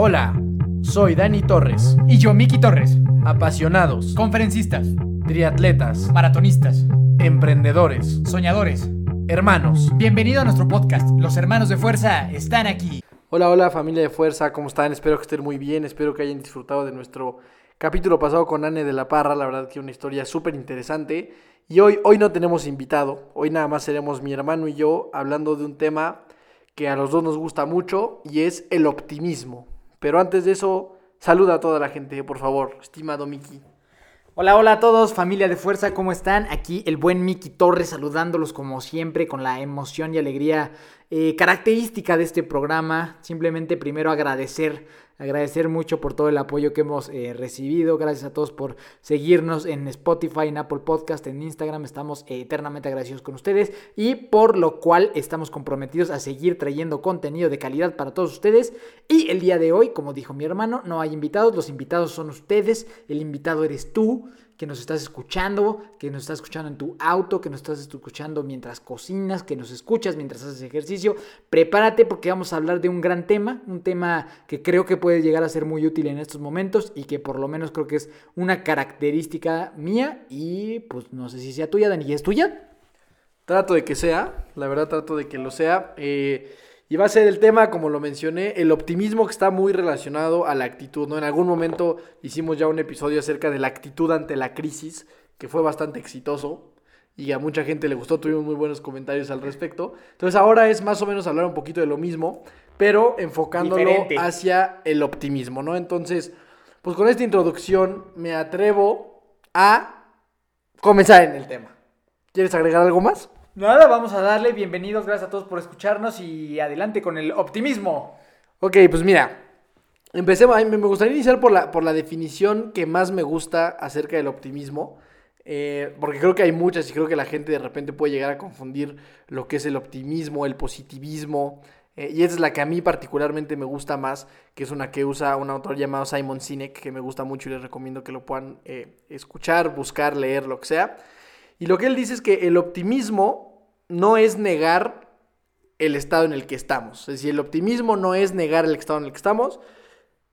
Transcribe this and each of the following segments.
Hola, soy Dani Torres. Y yo, Miki Torres. Apasionados, Conferencistas, triatletas, maratonistas, emprendedores, soñadores. hermanos. Bienvenido a nuestro podcast. Los hermanos de fuerza están aquí. Hola, hola familia de fuerza, ¿cómo están? Espero que estén muy bien, espero que hayan disfrutado de nuestro capítulo pasado con Anne de la Parra, la verdad que una historia súper interesante. Y hoy, hoy no tenemos invitado, hoy nada más seremos mi hermano y yo hablando de un tema que a los dos nos gusta mucho y es el optimismo. Pero antes de eso, saluda a toda la gente, por favor, estimado Miki. Hola, hola a todos, familia de fuerza, ¿cómo están? Aquí el buen Miki Torres saludándolos como siempre con la emoción y alegría eh, característica de este programa. Simplemente primero agradecer, agradecer mucho por todo el apoyo que hemos eh, recibido. Gracias a todos por seguirnos en Spotify, en Apple Podcast, en Instagram. Estamos eh, eternamente agradecidos con ustedes y por lo cual estamos comprometidos a seguir trayendo contenido de calidad para todos ustedes. Y el día de hoy, como dijo mi hermano, no hay invitados, los invitados son ustedes, el invitado eres tú que nos estás escuchando, que nos estás escuchando en tu auto, que nos estás escuchando mientras cocinas, que nos escuchas mientras haces ejercicio. Prepárate porque vamos a hablar de un gran tema, un tema que creo que puede llegar a ser muy útil en estos momentos y que por lo menos creo que es una característica mía y pues no sé si sea tuya, Dani, ¿es tuya? Trato de que sea, la verdad trato de que lo sea. eh, y va a ser el tema, como lo mencioné, el optimismo que está muy relacionado a la actitud, ¿no? En algún momento hicimos ya un episodio acerca de la actitud ante la crisis, que fue bastante exitoso y a mucha gente le gustó, tuvimos muy buenos comentarios al respecto. Entonces ahora es más o menos hablar un poquito de lo mismo, pero enfocándolo Diferente. hacia el optimismo, ¿no? Entonces, pues con esta introducción me atrevo a comenzar en el tema. ¿Quieres agregar algo más? Nada, vamos a darle bienvenidos, gracias a todos por escucharnos y adelante con el optimismo. Ok, pues mira, empecemos. Me gustaría iniciar por la, por la definición que más me gusta acerca del optimismo. eh, porque creo que hay muchas y creo que la gente de repente puede llegar a confundir lo que es el optimismo, el positivismo. eh, y esa es la que a mí particularmente me gusta más, que es una que usa un autor llamado Simon Sinek, que me gusta mucho y les recomiendo que lo puedan eh, escuchar, buscar, leer, lo que sea. Y lo que él dice es que el optimismo no es negar el estado en el que estamos. Es decir, el optimismo no es negar el estado en el que estamos.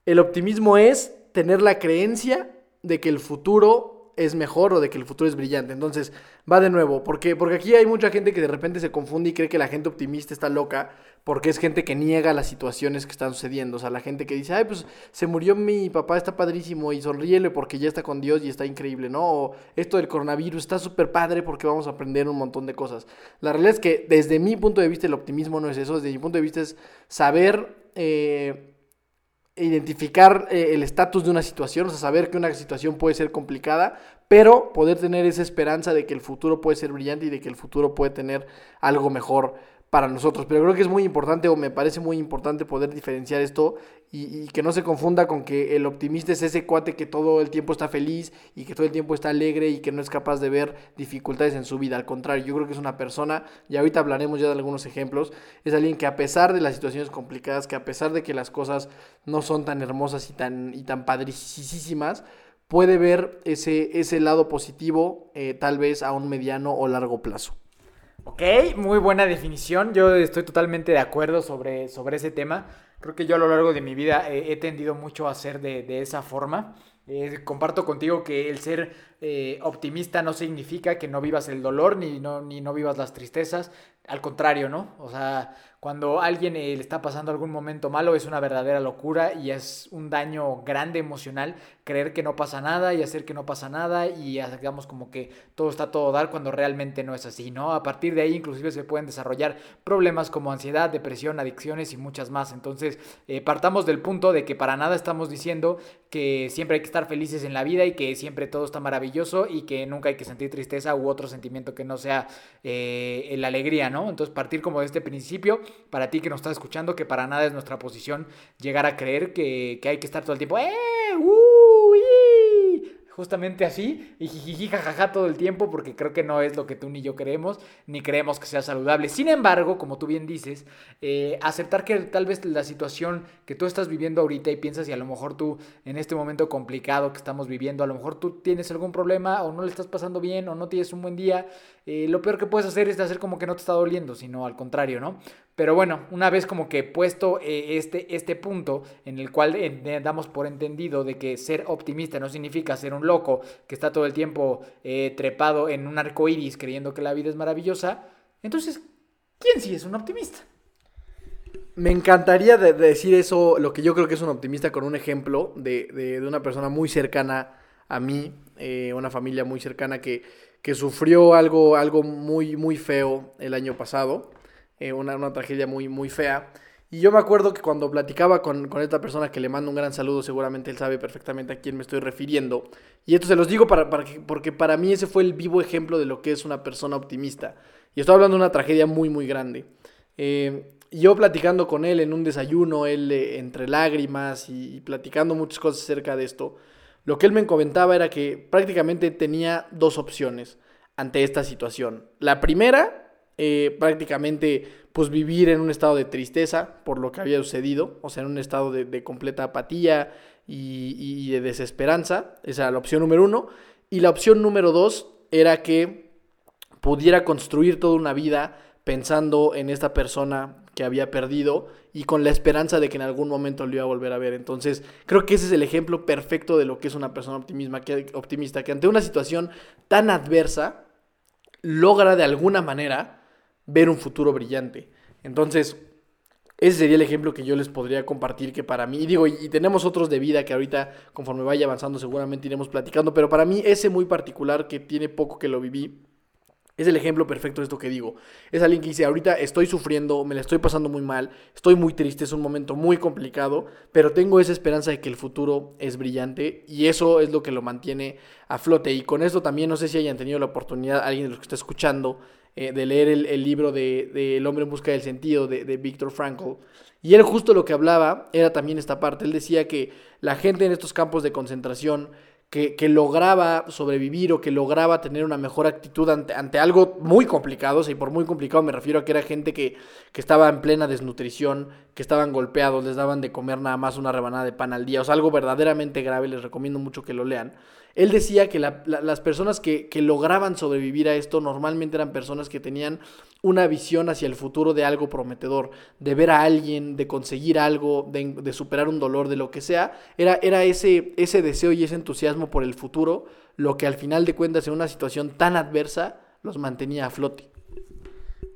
El optimismo es tener la creencia de que el futuro es mejor o de que el futuro es brillante. Entonces, va de nuevo, porque, porque aquí hay mucha gente que de repente se confunde y cree que la gente optimista está loca, porque es gente que niega las situaciones que están sucediendo. O sea, la gente que dice, ay, pues se murió mi papá, está padrísimo y sonríele porque ya está con Dios y está increíble, ¿no? O esto del coronavirus está súper padre porque vamos a aprender un montón de cosas. La realidad es que desde mi punto de vista el optimismo no es eso, desde mi punto de vista es saber... eh, identificar eh, el estatus de una situación, o sea, saber que una situación puede ser complicada, pero poder tener esa esperanza de que el futuro puede ser brillante y de que el futuro puede tener algo mejor para nosotros. Pero creo que es muy importante, o me parece muy importante poder diferenciar esto y, que no se confunda con que el optimista es ese cuate que todo el tiempo está feliz y que todo el tiempo está alegre y que no es capaz de ver dificultades en su vida. Al contrario, yo creo que es una persona, y ahorita hablaremos ya de algunos ejemplos, es alguien que a pesar de las situaciones complicadas, que a pesar de que las cosas no son tan hermosas y tan, y tan padricísimas, puede ver ese, ese lado positivo eh, tal vez a un mediano o largo plazo. Ok, muy buena definición. Yo estoy totalmente de acuerdo sobre, sobre ese tema. Creo que yo a lo largo de mi vida he tendido mucho a ser de, de esa forma. Eh, comparto contigo que el ser eh, optimista no significa que no vivas el dolor ni no, ni no vivas las tristezas. Al contrario, ¿no? O sea, cuando alguien eh, le está pasando algún momento malo es una verdadera locura y es un daño grande emocional creer que no pasa nada y hacer que no pasa nada y hagamos como que todo está todo dar cuando realmente no es así, ¿no? A partir de ahí inclusive se pueden desarrollar problemas como ansiedad, depresión, adicciones y muchas más. Entonces, eh, partamos del punto de que para nada estamos diciendo que siempre hay que estar felices en la vida y que siempre todo está maravilloso y que nunca hay que sentir tristeza u otro sentimiento que no sea eh, la alegría, ¿no? Entonces, partir como de este principio, para ti que nos estás escuchando, que para nada es nuestra posición llegar a creer que, que hay que estar todo el tiempo, ¡eh! ¡Uh! Justamente así, y jijiji, jajaja todo el tiempo, porque creo que no es lo que tú ni yo creemos, ni creemos que sea saludable. Sin embargo, como tú bien dices, eh, aceptar que tal vez la situación que tú estás viviendo ahorita y piensas y a lo mejor tú en este momento complicado que estamos viviendo, a lo mejor tú tienes algún problema o no le estás pasando bien o no tienes un buen día, eh, lo peor que puedes hacer es hacer como que no te está doliendo, sino al contrario, ¿no? Pero bueno, una vez como que puesto eh, este, este punto en el cual eh, damos por entendido de que ser optimista no significa ser un loco que está todo el tiempo trepado en un arco iris creyendo que la vida es maravillosa, entonces, ¿quién sí es un optimista? Me encantaría decir eso, lo que yo creo que es un optimista, con un ejemplo de, de una persona muy cercana a mí, una familia muy cercana que que sufrió algo, algo muy, muy feo el año pasado, eh, una, una, tragedia muy, muy fea. Y yo me acuerdo que cuando platicaba con, con, esta persona que le mando un gran saludo, seguramente él sabe perfectamente a quién me estoy refiriendo. Y esto se los digo para, para porque para mí ese fue el vivo ejemplo de lo que es una persona optimista. Y estoy hablando de una tragedia muy, muy grande. Eh, yo platicando con él en un desayuno, él eh, entre lágrimas y, y platicando muchas cosas acerca de esto, lo que él me comentaba era que prácticamente tenía dos opciones ante esta situación. La primera, eh, prácticamente, pues vivir en un estado de tristeza por lo que había sucedido, o sea, en un estado de, completa apatía y, y, de desesperanza. Esa era la opción número uno. Y la opción número dos era que pudiera construir toda una vida pensando en esta persona que había perdido y con la esperanza de que en algún momento lo iba a volver a ver. Entonces, creo que ese es el ejemplo perfecto de lo que es una persona optimista, que, optimista, que ante una situación tan adversa logra de alguna manera ver un futuro brillante. Entonces, ese sería el ejemplo que yo les podría compartir que para mí, digo, y tenemos otros de vida que ahorita conforme vaya avanzando seguramente iremos platicando, pero para mí ese muy particular que tiene poco que lo viví, es el ejemplo perfecto de esto que digo. Es alguien que dice, ahorita estoy sufriendo, me la estoy pasando muy mal, estoy muy triste, es un momento muy complicado, pero tengo esa esperanza de que el futuro es brillante y eso es lo que lo mantiene a flote. Y con esto también no sé si hayan tenido la oportunidad, alguien de los que está escuchando, eh, de leer el, libro de, El hombre en busca del sentido de, de Viktor Frankl. Y él justo lo que hablaba era también esta parte. Él decía que la gente en estos campos de concentración que, lograba sobrevivir o que lograba tener una mejor actitud ante, ante algo muy complicado. y por muy complicado me refiero a que era gente que, que, estaba en plena desnutrición, que estaban golpeados, les daban de comer nada más una rebanada de pan al día. O sea, algo verdaderamente grave, les recomiendo mucho que lo lean. Él decía que las personas que, lograban sobrevivir a esto normalmente eran personas que tenían una visión hacia el futuro de algo prometedor, de ver a alguien, de conseguir algo, de, superar un dolor, de lo que sea. Era, ese deseo y ese entusiasmo por el futuro lo que al final de cuentas en una situación tan adversa los mantenía a flote.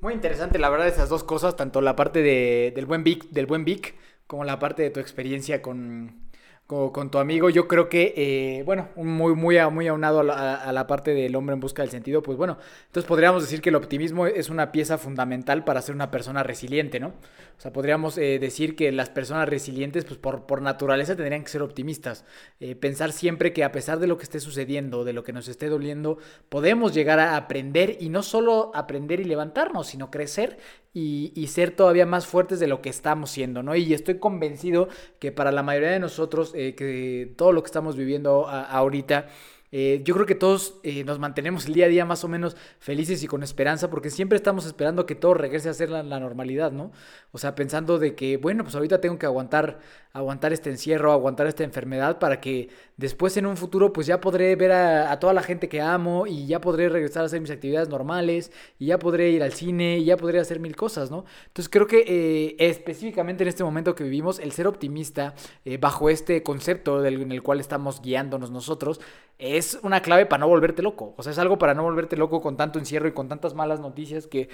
Muy interesante, la verdad, esas dos cosas, tanto la parte del buen Vic, del buen Vic, como la parte de tu experiencia con, con, tu amigo, yo creo que, eh, bueno, muy, muy, muy aunado a la, parte del hombre en busca del sentido, pues bueno, entonces podríamos decir que el optimismo es una pieza fundamental para ser una persona resiliente, ¿no? O sea, podríamos eh, decir que las personas resilientes, pues por, por naturaleza tendrían que ser optimistas, eh, pensar siempre que a pesar de lo que esté sucediendo, de lo que nos esté doliendo, podemos llegar a aprender y no solo aprender y levantarnos, sino crecer y, ser todavía más fuertes de lo que estamos siendo, ¿no? Y estoy convencido que para la mayoría de nosotros, eh, que todo lo que estamos viviendo ahorita, eh, yo creo que todos eh, nos mantenemos el día a día más o menos felices y con esperanza porque siempre estamos esperando que todo regrese a ser la, normalidad, ¿no? O sea, pensando de que, bueno, pues ahorita tengo que aguantar, aguantar este encierro, aguantar esta enfermedad para que después en un futuro pues ya podré ver a, toda la gente que amo y ya podré regresar a hacer mis actividades normales y ya podré ir al cine y ya podré hacer mil cosas, ¿no? Entonces creo que eh, específicamente en este momento que vivimos, el ser optimista bajo este concepto del, en el cual estamos guiándonos nosotros, es una clave para no volverte loco. O sea, es algo para no volverte loco con tanto encierro y con tantas malas noticias que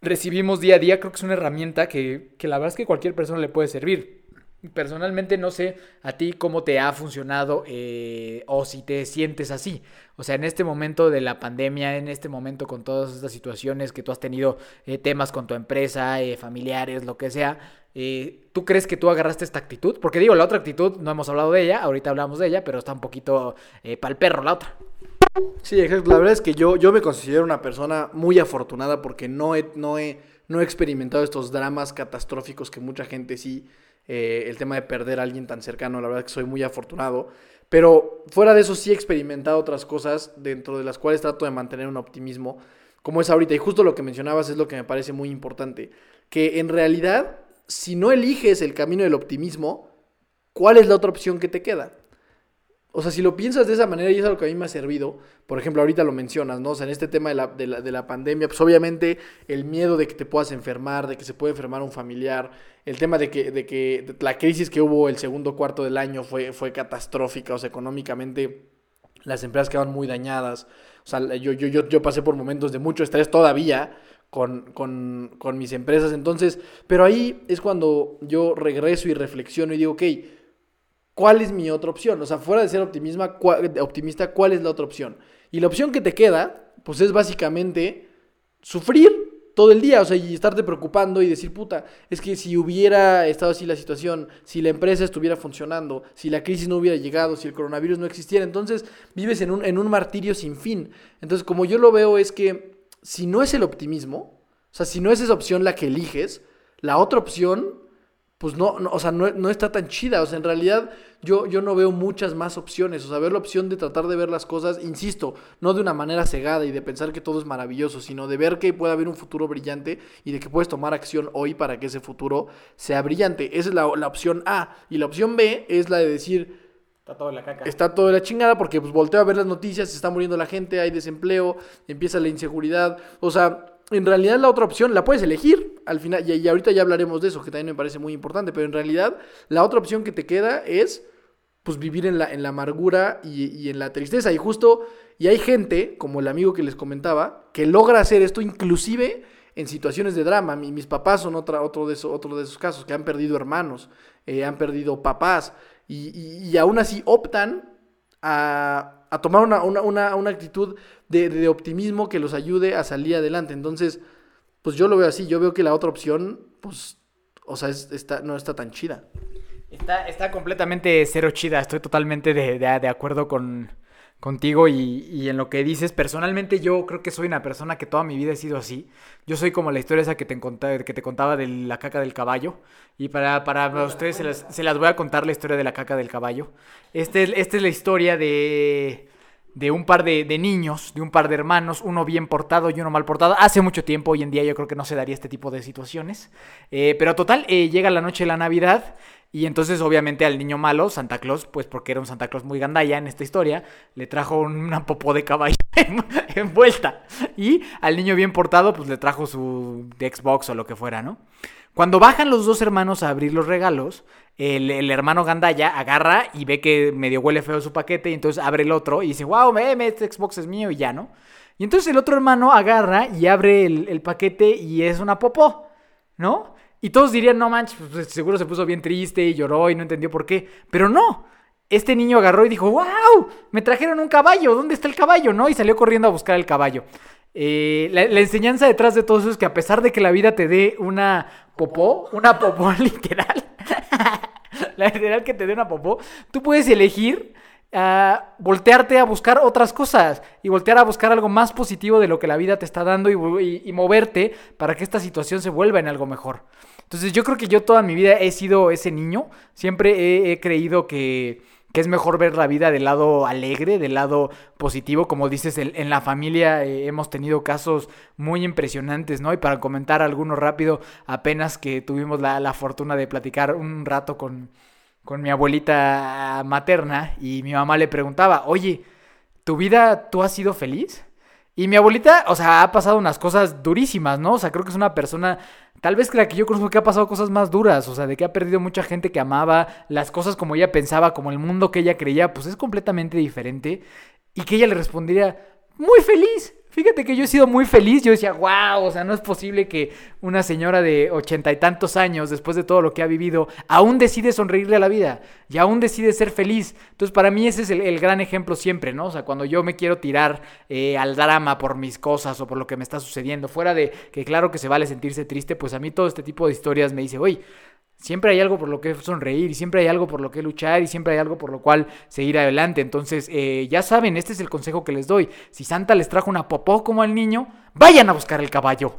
recibimos día a día. Creo que es una herramienta que, que la verdad es que cualquier persona le puede servir. Personalmente no sé a ti cómo te ha funcionado eh, o si te sientes así. O sea, en este momento de la pandemia, en este momento con todas estas situaciones que tú has tenido, eh, temas con tu empresa, eh, familiares, lo que sea, ¿tú crees que tú agarraste esta actitud? Porque digo, la otra actitud, no hemos hablado de ella, ahorita hablamos de ella, pero está un poquito para el perro la otra. Sí. La verdad es que yo, yo me considero una persona muy afortunada porque no he, no, he, no he experimentado estos dramas catastróficos que mucha gente sí eh, el tema de perder a alguien tan cercano, la verdad que soy muy afortunado. Pero fuera de eso sí he experimentado otras cosas dentro de las cuales trato de mantener un optimismo, como es ahorita. Y justo lo que mencionabas es lo que me parece muy importante, que en realidad, si no eliges el camino del optimismo, ¿cuál es la otra opción que te queda? o sea, si lo piensas de esa manera y es algo que a mí me ha servido, por ejemplo, ahorita lo mencionas, ¿no? O sea, en este tema de la, de la, de la pandemia, pues obviamente el miedo de que te puedas enfermar, de que se puede enfermar un familiar, el tema de que, de que la crisis que hubo el segundo cuarto del año fue, fue catastrófica, o sea, económicamente las empresas quedaban muy dañadas. O sea, yo, yo, yo, yo pasé por momentos de mucho estrés todavía con, con, con mis empresas. Entonces, pero ahí es cuando yo regreso y reflexiono y digo, ok, ¿cuál es mi otra opción? O sea, fuera de ser optimista, optimista, ¿cuál es la otra opción? Y la opción que te queda, pues es básicamente sufrir todo el día, o sea, y estarte preocupando y decir, puta, es que si hubiera estado así la situación, si la empresa estuviera funcionando, si la crisis no hubiera llegado, si el coronavirus no existiera, entonces vives en un, en un martirio sin fin. Entonces, como yo lo veo es que si no es el optimismo, o sea, si no es esa opción la que eliges, la otra opción pues no, o sea, no, está tan chida. O sea, en realidad yo, yo no veo muchas más opciones. O sea, ver la opción de tratar de ver las cosas, insisto, no de una manera cegada y de pensar que todo es maravilloso, sino de ver que puede haber un futuro brillante y de que puedes tomar acción hoy para que ese futuro sea brillante. Esa es la, opción A. Y la opción B es la de decir... Está todo la caca. Está todo la chingada porque pues volteo a ver las noticias, se está muriendo la gente, hay desempleo, empieza la inseguridad. O sea, en realidad la otra opción la puedes elegir al final, y, ahorita ya hablaremos de eso, que también me parece muy importante, pero en realidad la otra opción que te queda es pues vivir en la, en la amargura y, en la tristeza. Y justo, y hay gente, como el amigo que les comentaba, que logra hacer esto inclusive en situaciones de drama. mis papás son otra, otro, de esos, otro de esos casos, que han perdido hermanos, eh, han perdido papás, y, y aún así optan a a tomar una, una, una, actitud de, optimismo que los ayude a salir adelante. Entonces, pues yo lo veo así, yo veo que la otra opción, pues, o sea, está, no está tan chida. Está, está completamente cero chida, estoy totalmente de, de acuerdo con, contigo y, en lo que dices. Personalmente yo creo que soy una persona que toda mi vida he sido así. Yo soy como la historia esa que te, que te contaba de la caca del caballo. Y para, para ustedes se las, voy a contar la historia de la caca del caballo. Este, esta es la historia de, de un par de, niños, de un par de hermanos, uno bien portado y uno mal portado. Hace mucho tiempo, hoy en día yo creo que no se daría este tipo de situaciones. Eh, pero total, eh, llega la noche de la Navidad y entonces, obviamente, al niño malo, Santa Claus, pues porque era un Santa Claus muy gandalla en esta historia, le trajo una popó de caballo envuelta. Y al niño bien portado, pues le trajo su Xbox o lo que fuera, ¿no? Cuando bajan los dos hermanos a abrir los regalos, el, hermano Gandaya agarra y ve que medio huele feo su paquete y entonces abre el otro y dice, wow, me, este Xbox es mío y ya, ¿no? Y entonces el otro hermano agarra y abre el, el paquete y es una popó, ¿no? Y todos dirían, no manches, pues seguro se puso bien triste y lloró y no entendió por qué. Pero no. Este niño agarró y dijo, wow, me trajeron un caballo, ¿dónde está el caballo? ¿No? Y salió corriendo a buscar el caballo. Eh, la, enseñanza detrás de todo eso es que a pesar de que la vida te dé una popó, una popó literal, la literal que te dé una popó, tú puedes elegir a voltearte a buscar otras cosas y voltear a buscar algo más positivo de lo que la vida te está dando y, moverte para que esta situación se vuelva en algo mejor. Entonces yo creo que yo toda mi vida he sido ese niño, siempre he, creído que, es mejor ver la vida del lado alegre, del lado positivo. Como dices, en, la familia eh, hemos tenido casos muy impresionantes, ¿no? Y para comentar alguno rápido, apenas que tuvimos la fortuna de platicar un rato con, con mi abuelita materna y mi mamá le preguntaba, oye, ¿tu vida tú has sido feliz? Y mi abuelita, o sea, ha pasado unas cosas durísimas, ¿no? O sea, creo que es una persona, tal vez la que yo conozco que ha pasado cosas más duras, o sea, de que ha perdido mucha gente que amaba, las cosas como ella pensaba, como el mundo que ella creía, pues es completamente diferente. Y que ella le respondería, muy feliz, Fíjate que yo he sido muy feliz. Yo decía, wow, o sea, no es posible que una señora de ochenta y tantos años, después de todo lo que ha vivido, aún decide sonreírle a la vida y aún decide ser feliz. Entonces, para mí ese es el, gran ejemplo siempre, ¿no? O sea, cuando yo me quiero tirar eh, al drama por mis cosas o por lo que me está sucediendo, fuera de que claro que se vale sentirse triste, pues a mí todo este tipo de historias me dice, oye, Siempre hay algo por lo que sonreír y siempre hay algo por lo que luchar y siempre hay algo por lo cual seguir adelante. Entonces, eh, ya saben, este es el consejo que les doy. Si Santa les trajo una popó como al niño, vayan a buscar el caballo.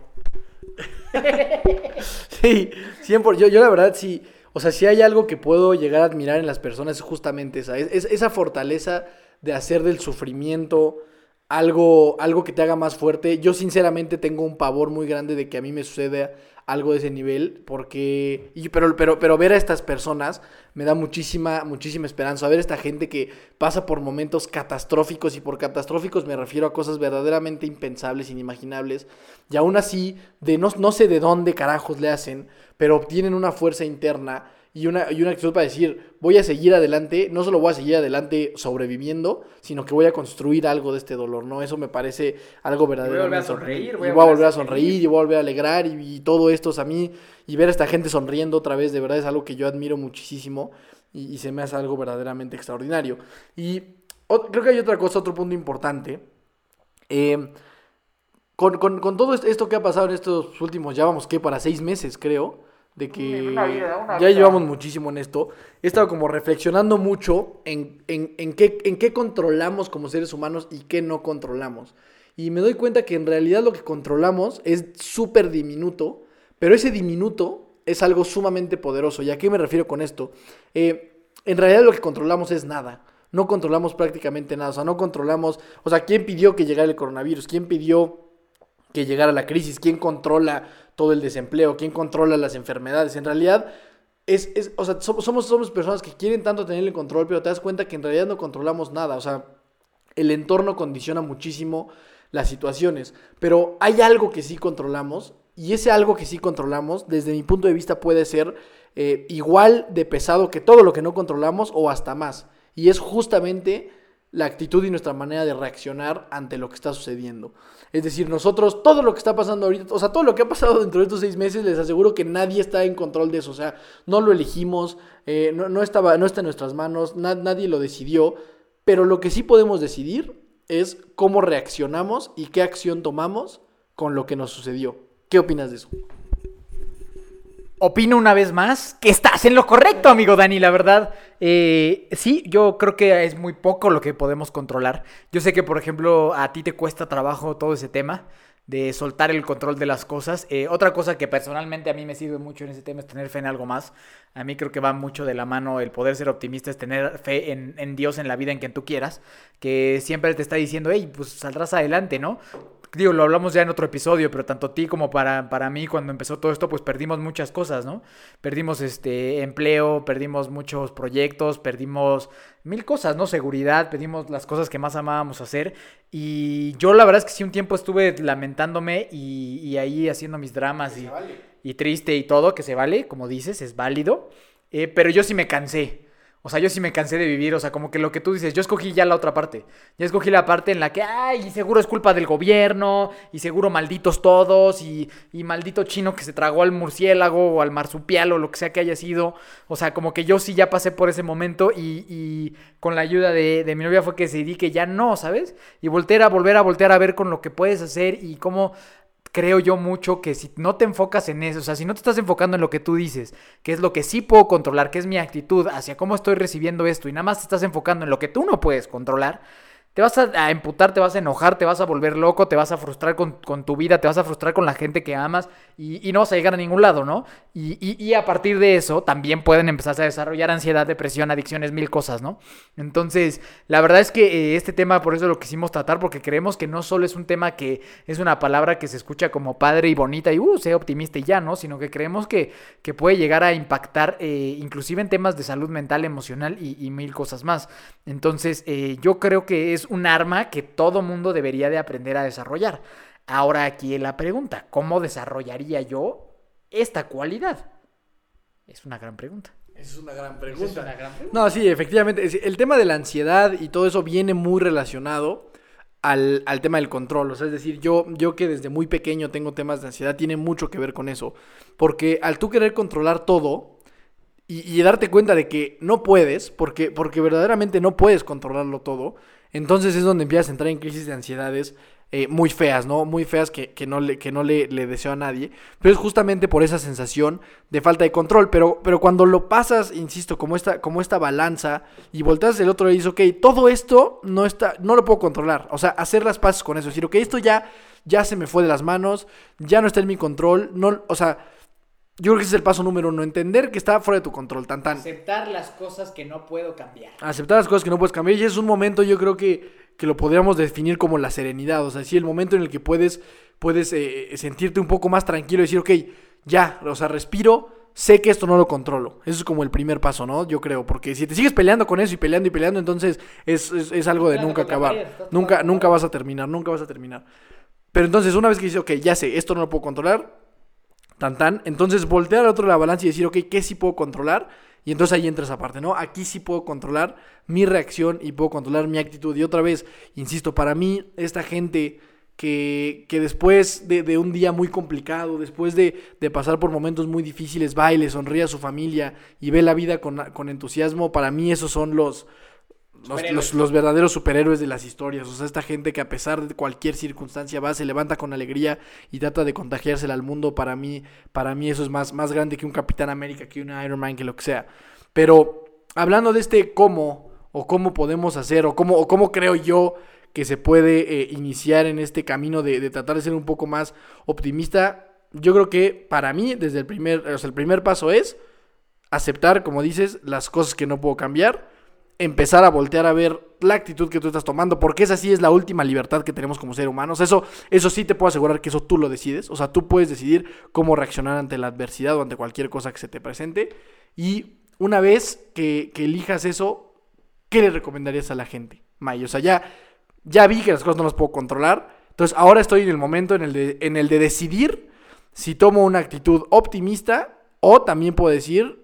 sí, siempre. Yo, yo la verdad sí. O sea, si hay algo que puedo llegar a admirar en las personas es justamente esa. Es, esa fortaleza de hacer del sufrimiento algo, algo que te haga más fuerte. Yo sinceramente tengo un pavor muy grande de que a mí me suceda algo de ese nivel, porque, pero, pero, pero ver a estas personas me da muchísima, muchísima esperanza. A ver esta gente que pasa por momentos catastróficos, y por catastróficos me refiero a cosas verdaderamente impensables, inimaginables, y aún así, de no, no sé de dónde carajos le hacen, pero obtienen una fuerza interna y una, y una actitud para decir, voy a seguir adelante, no solo voy a seguir adelante sobreviviendo, sino que voy a construir algo de este dolor, ¿no? Eso me parece algo verdaderamente... Voy a volver a sonreír, voy a, voy a volver a sonreír, y voy a volver a alegrar, y, y, todo esto, o sea, a mí, y ver a esta gente sonriendo otra vez, de verdad es algo que yo admiro muchísimo, y, y se me hace algo verdaderamente extraordinario. Y o, creo que hay otra cosa, otro punto importante. Eh, con, con, con todo esto que ha pasado en estos últimos, ya vamos, ¿qué? Para seis meses, creo de que una vida, una ya vida. llevamos muchísimo en esto. He estado como reflexionando mucho en, en, en, qué, en qué controlamos como seres humanos y qué no controlamos. Y me doy cuenta que en realidad lo que controlamos es súper diminuto, pero ese diminuto es algo sumamente poderoso. ¿Y a qué me refiero con esto? Eh, en realidad lo que controlamos es nada. No controlamos prácticamente nada. O sea, no controlamos... O sea, ¿quién pidió que llegara el coronavirus? ¿Quién pidió que llegara la crisis? ¿Quién controla todo el desempleo? ¿Quién controla las enfermedades? En realidad, es, es, o sea, somos, somos personas que quieren tanto tener el control, pero te das cuenta que en realidad no controlamos nada. O sea, el entorno condiciona muchísimo las situaciones. Pero hay algo que sí controlamos, y ese algo que sí controlamos, desde mi punto de vista, puede ser eh, igual de pesado que todo lo que no controlamos o hasta más. Y es justamente la actitud y nuestra manera de reaccionar ante lo que está sucediendo. Es decir, nosotros, todo lo que está pasando ahorita, o sea, todo lo que ha pasado dentro de estos seis meses, les aseguro que nadie está en control de eso. O sea, no lo elegimos, eh, no, no, estaba, no está en nuestras manos, na nadie lo decidió. Pero lo que sí podemos decidir es cómo reaccionamos y qué acción tomamos con lo que nos sucedió. ¿Qué opinas de eso? Opino una vez más que estás en lo correcto, amigo Dani, la verdad. Eh, sí, yo creo que es muy poco lo que podemos controlar. Yo sé que, por ejemplo, a ti te cuesta trabajo todo ese tema de soltar el control de las cosas. Eh, otra cosa que personalmente a mí me sirve mucho en ese tema es tener fe en algo más. A mí creo que va mucho de la mano el poder ser optimista, es tener fe en, en Dios, en la vida, en quien tú quieras, que siempre te está diciendo, hey, pues saldrás adelante, ¿no? Digo, lo hablamos ya en otro episodio, pero tanto ti como para, para mí cuando empezó todo esto, pues perdimos muchas cosas, ¿no? Perdimos este empleo, perdimos muchos proyectos, perdimos mil cosas, ¿no? Seguridad, perdimos las cosas que más amábamos hacer. Y yo la verdad es que sí un tiempo estuve lamentándome y, y ahí haciendo mis dramas y, vale. y, triste y todo, que se vale, como dices, es válido. Eh, pero yo sí me cansé. O sea, yo sí me cansé de vivir, o sea, como que lo que tú dices, yo escogí ya la otra parte. Ya escogí la parte en la que, ay, seguro es culpa del gobierno, y seguro malditos todos, y, y maldito chino que se tragó al murciélago o al marsupial o lo que sea que haya sido. O sea, como que yo sí ya pasé por ese momento y, y con la ayuda de, de, mi novia fue que decidí que ya no, ¿sabes? Y voltear a volver a voltear a ver con lo que puedes hacer y cómo creo yo mucho que si no te enfocas en eso, o sea, si no te estás enfocando en lo que tú dices, que es lo que sí puedo controlar, que es mi actitud hacia cómo estoy recibiendo esto, y nada más te estás enfocando en lo que tú no puedes controlar, te vas a, emputar, te vas a enojar, te vas a volver loco, te vas a frustrar con, con tu vida, te vas a frustrar con la gente que amas y, y no vas a llegar a ningún lado, ¿no? Y, y, a partir de eso también pueden empezar a desarrollar ansiedad, depresión, adicciones, mil cosas, ¿no? Entonces, la verdad es que eh, este tema por eso lo quisimos tratar, porque creemos que no solo es un tema que es una palabra que se escucha como padre y bonita y, uh, sé optimista y ya, ¿no? Sino que creemos que, que puede llegar a impactar eh, inclusive en temas de salud mental, emocional y, y mil cosas más. Entonces, eh, yo creo que es un arma que todo mundo debería de aprender a desarrollar. Ahora aquí la pregunta, ¿cómo desarrollaría yo esta cualidad? Es una gran pregunta. Es una gran pregunta. Es una gran pregunta. No, sí, efectivamente. El tema de la ansiedad y todo eso viene muy relacionado al, al, tema del control. O sea, es decir, yo, yo que desde muy pequeño tengo temas de ansiedad, tiene mucho que ver con eso. Porque al tú querer controlar todo y, y darte cuenta de que no puedes, porque, porque verdaderamente no puedes controlarlo todo, entonces es donde empiezas a entrar en crisis de ansiedades eh, muy feas, ¿no? Muy feas que, que no, le, que no le, deseo a nadie. Pero es justamente por esa sensación de falta de control. Pero, pero cuando lo pasas, insisto, como esta, como esta balanza y volteas el otro y dices, ok, todo esto no, está, no lo puedo controlar. O sea, hacer las paces con eso. Decir, ok, esto ya, ya se me fue de las manos, ya no está en mi control. No, o sea, yo creo que ese es el paso número uno, entender que está fuera de tu control, tan tan. Aceptar las cosas que no puedo cambiar. Aceptar las cosas que no puedes cambiar. Y es un momento, yo creo que, que lo podríamos definir como la serenidad. O sea, sí, el momento en el que puedes, puedes eh, sentirte un poco más tranquilo y decir, ok, ya, o sea, respiro, sé que esto no lo controlo. Eso es como el primer paso, ¿no? Yo creo, porque si te sigues peleando con eso y peleando y peleando, entonces es, es, es algo de Claro, nunca acabar. pared, Nunca, nunca vas a terminar, nunca vas a terminar. Pero entonces, una vez que dices, ok, ya sé, esto no lo puedo controlar, tan tan, entonces voltear al otro la balanza y decir, ok, ¿qué sí puedo controlar? Y entonces ahí entra esa parte, ¿no? Aquí sí puedo controlar mi reacción y puedo controlar mi actitud. Y otra vez, insisto, para mí, esta gente que, que después de, de un día muy complicado, después de, de pasar por momentos muy difíciles, va y le sonríe a su familia y ve la vida con, con entusiasmo, para mí esos son los, los, los- los verdaderos superhéroes de las historias. O sea, esta gente que a pesar de cualquier circunstancia va, se levanta con alegría y trata de contagiársela al mundo. Para mí, para mí eso es más, más grande que un Capitán América, que un Iron Man, que lo que sea. Pero hablando de este cómo, o cómo podemos hacer, o cómo, o cómo creo yo que se puede eh, iniciar en este camino de, de tratar de ser un poco más optimista, yo creo que para mí, desde el primer, o sea, el primer paso es aceptar, como dices, las cosas que no puedo cambiar, empezar a voltear a ver la actitud que tú estás tomando, porque esa sí es la última libertad que tenemos como seres humanos. Eso, eso sí te puedo asegurar que eso tú lo decides. O sea, tú puedes decidir cómo reaccionar ante la adversidad o ante cualquier cosa que se te presente. Y una vez que, elijas eso, ¿qué le recomendarías a la gente, May? O sea, ya, ya vi que las cosas no las puedo controlar. Entonces, ahora estoy en el momento en el de, en el de decidir si tomo una actitud optimista o también puedo decir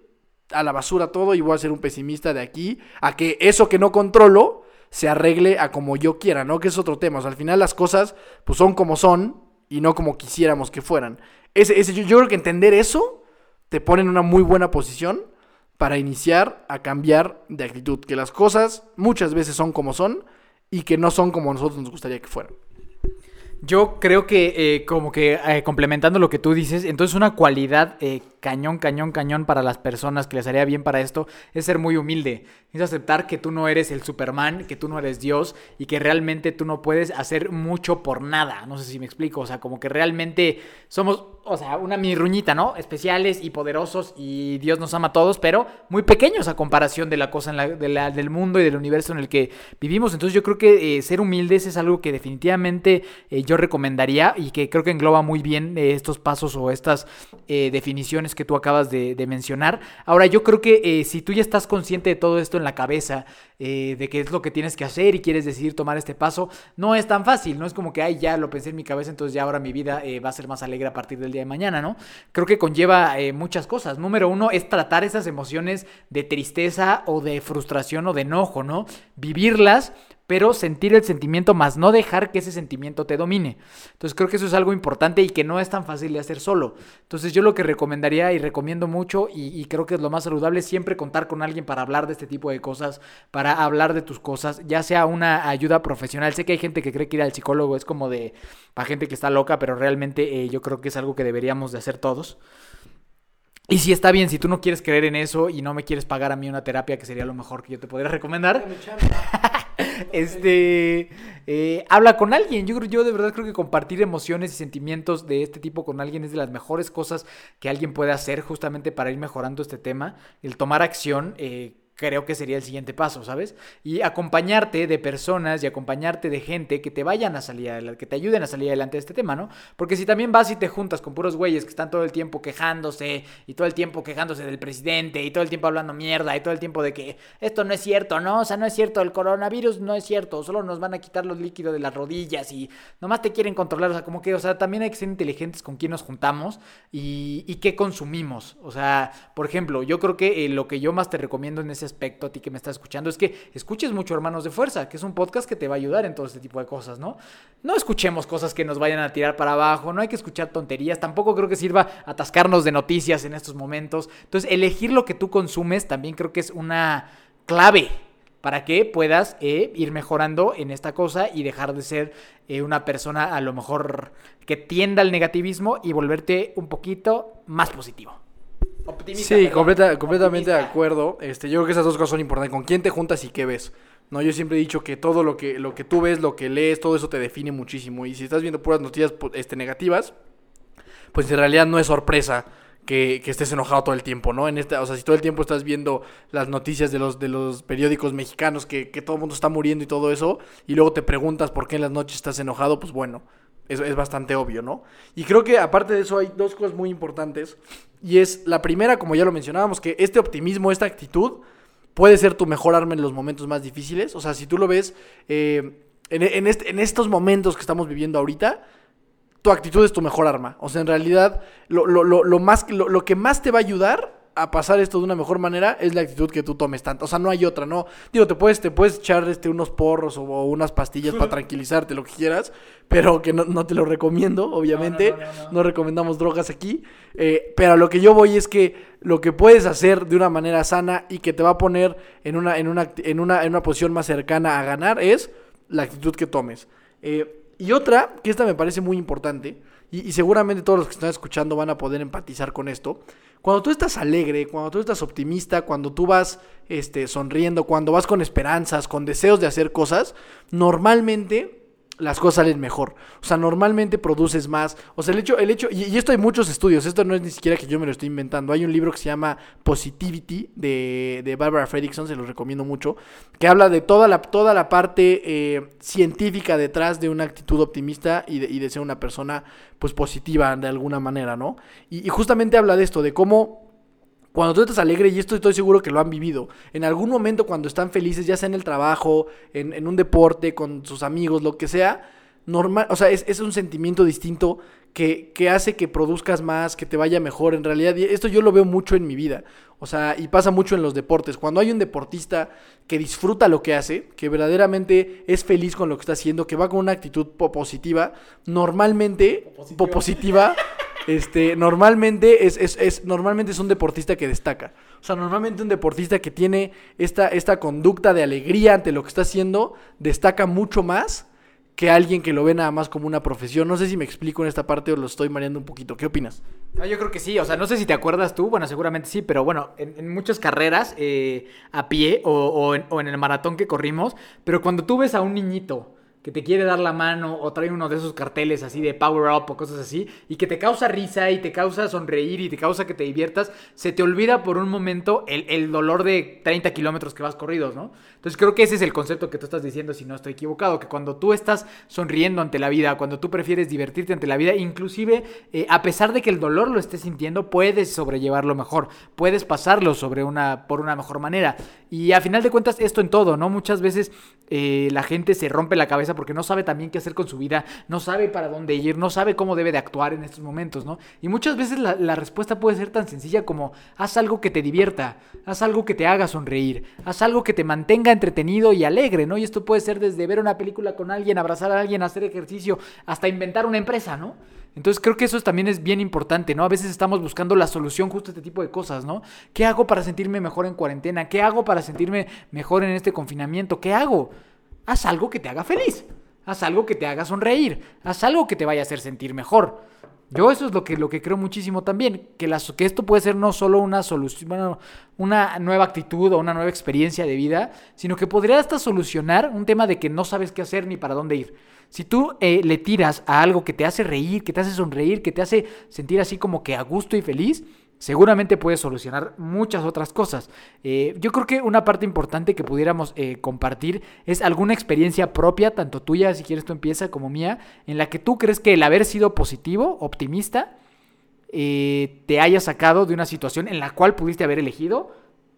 a la basura todo y voy a ser un pesimista de aquí a que eso que no controlo se arregle a como yo quiera, ¿no? Que es otro tema. O sea, al final las cosas pues son como son y no como quisiéramos que fueran. Ese, ese, yo, creo que entender eso te pone en una muy buena posición para iniciar a cambiar de actitud. Que las cosas muchas veces son como son y que no son como nosotros nos gustaría que fueran. Yo creo que eh, como que eh, complementando lo que tú dices, entonces una cualidad eh, cañón, cañón, cañón para las personas que les haría bien para esto es ser muy humilde. Es aceptar que tú no eres el Superman, que tú no eres Dios y que realmente tú no puedes hacer mucho por nada. No sé si me explico. O sea, como que realmente somos, o sea, una mirruñita, ¿no? Especiales y poderosos y Dios nos ama a todos, pero muy pequeños a comparación de la cosa de la- del mundo y del universo en el que vivimos. Entonces yo creo que eh, ser humildes es algo que definitivamente eh, yo recomendaría y que creo que engloba muy bien eh, estos pasos o estas definiciones que tú acabas de, mencionar. Ahora yo creo que eh, si tú ya estás consciente de todo esto en la cabeza, eh, de qué es lo que tienes que hacer y quieres decidir tomar este paso, no es tan fácil, no es como que, ay, ya lo pensé en mi cabeza, entonces ya ahora mi vida eh, va a ser más alegre a partir del día de mañana, ¿no? Creo que conlleva muchas cosas. Número uno es tratar esas emociones de tristeza o de frustración o de enojo, ¿no? Vivirlas pero sentir el sentimiento más no dejar que ese sentimiento te domine. Entonces creo que eso es algo importante y que no es tan fácil de hacer solo. Entonces yo lo que recomendaría y recomiendo mucho y, y creo que es lo más saludable siempre contar con alguien para hablar de este tipo de cosas, para hablar de tus cosas, ya sea una ayuda profesional. Sé que hay gente que cree que ir al psicólogo es como de para gente que está loca, pero realmente eh, yo creo que es algo que deberíamos de hacer todos. Y si está bien, si tú no quieres creer en eso y no me quieres pagar a mí una terapia, que sería lo mejor que yo te podría recomendar, este eh, habla con alguien. Yo yo de verdad creo que compartir emociones y sentimientos de este tipo con alguien es de las mejores cosas que alguien puede hacer justamente para ir mejorando este tema. El tomar acción. eh, creo que sería el siguiente paso, ¿sabes? Y acompañarte de personas y acompañarte de gente que te vayan a salir adelante, que te ayuden a salir adelante de este tema, ¿no? Porque si también vas y te juntas con puros güeyes que están todo el tiempo quejándose y todo el tiempo quejándose del presidente y todo el tiempo hablando mierda y todo el tiempo de que esto no es cierto, ¿no? O sea, no es cierto, el coronavirus no es cierto, solo nos van a quitar los líquidos de las rodillas y nomás te quieren controlar, o sea, como que, o sea, también hay que ser inteligentes con quién nos juntamos y, qué consumimos. O sea, por ejemplo, yo creo que eh, lo que yo más te recomiendo en ese aspecto a ti que me estás escuchando es que escuches mucho Hermanos de Fuerza, que es un podcast que te va a ayudar en todo este tipo de cosas, ¿no? No escuchemos cosas que nos vayan a tirar para abajo, no hay que escuchar tonterías, tampoco creo que sirva atascarnos de noticias en estos momentos. Entonces, elegir lo que tú consumes también creo que es una clave para que puedas eh, ir mejorando en esta cosa y dejar de ser eh, una persona a lo mejor que tienda al negativismo y volverte un poquito más positivo. Optimista, Sí, completa- completamente de acuerdo. Este, yo creo que esas dos cosas son importantes. ¿Con quién te juntas y qué ves? No, yo siempre he dicho que todo lo que, lo que tú ves, lo que lees, todo eso te define muchísimo. Y si estás viendo puras noticias este, negativas, pues en realidad no es sorpresa que, que estés enojado todo el tiempo, ¿no? En esta, o sea, si todo el tiempo estás viendo las noticias de los, de los periódicos mexicanos que, que todo el mundo está muriendo y todo eso, y luego te preguntas por qué en las noches estás enojado, pues bueno, es, es bastante obvio, ¿no? Y creo que aparte de eso hay dos cosas muy importantes. Y es la primera, como ya lo mencionábamos, que este optimismo, esta actitud, puede ser tu mejor arma en los momentos más difíciles. O sea, si tú lo ves eh, en, en estos momentos que estamos viviendo ahorita, tu actitud es tu mejor arma. O sea, en realidad, lo, lo- lo- lo más, lo que más te va a ayudar a pasar esto de una mejor manera es la actitud que tú tomes tanto. O sea, no hay otra, ¿no? Digo, te puedes, te puedes echar este, unos porros o, o unas pastillas para tranquilizarte, lo que quieras, pero que no, no te lo recomiendo, obviamente. no, no, no. no recomendamos drogas aquí. eh, pero a lo que yo voy es que lo que puedes hacer de una manera sana y que te va a poner en una, en una, en una, en una posición más cercana a ganar es la actitud que tomes. Eh, y otra, que esta me parece muy importante, y, y seguramente todos los que están escuchando van a poder empatizar con esto. Cuando tú estás alegre, cuando tú estás optimista, cuando tú vas este, sonriendo, cuando vas con esperanzas, con deseos de hacer cosas, normalmente las cosas salen mejor. O sea, normalmente produces más. O sea, el hecho, el hecho, y, esto hay muchos estudios, esto no es ni siquiera que yo me lo estoy inventando. Hay un libro que se llama Positivity de, de Barbara Fredrickson, se los recomiendo mucho, que habla de toda la, toda la parte eh, científica detrás de una actitud optimista y de, y de ser una persona pues positiva de alguna manera, ¿no? Y justamente habla de esto, de cómo cuando tú estás alegre, y esto estoy seguro que lo han vivido, en algún momento cuando están felices, ya sea en el trabajo, en, en un deporte, con sus amigos, lo que sea, normal, o sea, es, es un sentimiento distinto que, que hace que produzcas más, que te vaya mejor. En realidad, esto yo lo veo mucho en mi vida. O sea, y pasa mucho en los deportes. Cuando hay un deportista que disfruta lo que hace, que verdaderamente es feliz con lo que está haciendo, que va con una actitud po- positiva, normalmente, po- positiva, este, normalmente es, es, es- normalmente es un deportista que destaca. O sea, normalmente un deportista que tiene esta, esta conducta de alegría ante lo que está haciendo, destaca mucho más que alguien que lo ve nada más como una profesión. No sé si me explico en esta parte o lo estoy mareando un poquito. ¿Qué opinas? Yo creo que sí, o sea, no sé si te acuerdas tú, bueno, seguramente sí, pero bueno, en, muchas carreras eh, a pie o, o en, o en el maratón que corrimos, pero cuando tú ves a un niñito que te quiere dar la mano o trae uno de esos carteles así de power up o cosas así, y que te causa risa y te causa sonreír y te causa que te diviertas, se te olvida por un momento el, el dolor de 30 kilómetros que vas corridos, ¿no? Entonces creo que ese es el concepto que tú estás diciendo, si no estoy equivocado, que cuando tú estás sonriendo ante la vida, cuando tú prefieres divertirte ante la vida, inclusive eh, a pesar de que el dolor lo estés sintiendo, puedes sobrellevarlo mejor, puedes pasarlo sobre una, por una mejor manera. Y a final de cuentas, esto en todo, ¿no? Muchas veces eh, la gente se rompe la cabeza porque no sabe también qué hacer con su vida, no sabe para dónde ir, no sabe cómo debe de actuar en estos momentos, ¿no? Y muchas veces la, respuesta puede ser tan sencilla como haz algo que te divierta, haz algo que te haga sonreír, haz algo que te mantenga entretenido y alegre, ¿no? Y esto puede ser desde ver una película con alguien, abrazar a alguien, hacer ejercicio, hasta inventar una empresa, ¿no? Entonces creo que eso es- también es bien importante, ¿no? A veces estamos buscando la solución justo a este tipo de cosas, ¿no? ¿Qué hago para sentirme mejor en cuarentena? ¿Qué hago para sentirme mejor en este confinamiento? ¿Qué hago? Haz algo que te haga feliz. Haz algo que te haga sonreír. Haz algo que te vaya a hacer sentir mejor. Yo eso es lo que, lo que creo muchísimo también, que, las, que esto puede ser no solo una solución, bueno, una nueva actitud o una nueva experiencia de vida, sino que podría hasta solucionar un tema de que no sabes qué hacer ni para dónde ir. Si tú eh, le tiras a algo que te hace reír, que te hace sonreír, que te hace sentir así como que a gusto y feliz, seguramente puedes solucionar muchas otras cosas. Eh, yo creo que una parte importante que pudiéramos eh, compartir es alguna experiencia propia, tanto tuya, si quieres tú empieza, como mía, en la que tú crees que el haber sido positivo, optimista, eh, te haya sacado de una situación en la cual pudiste haber elegido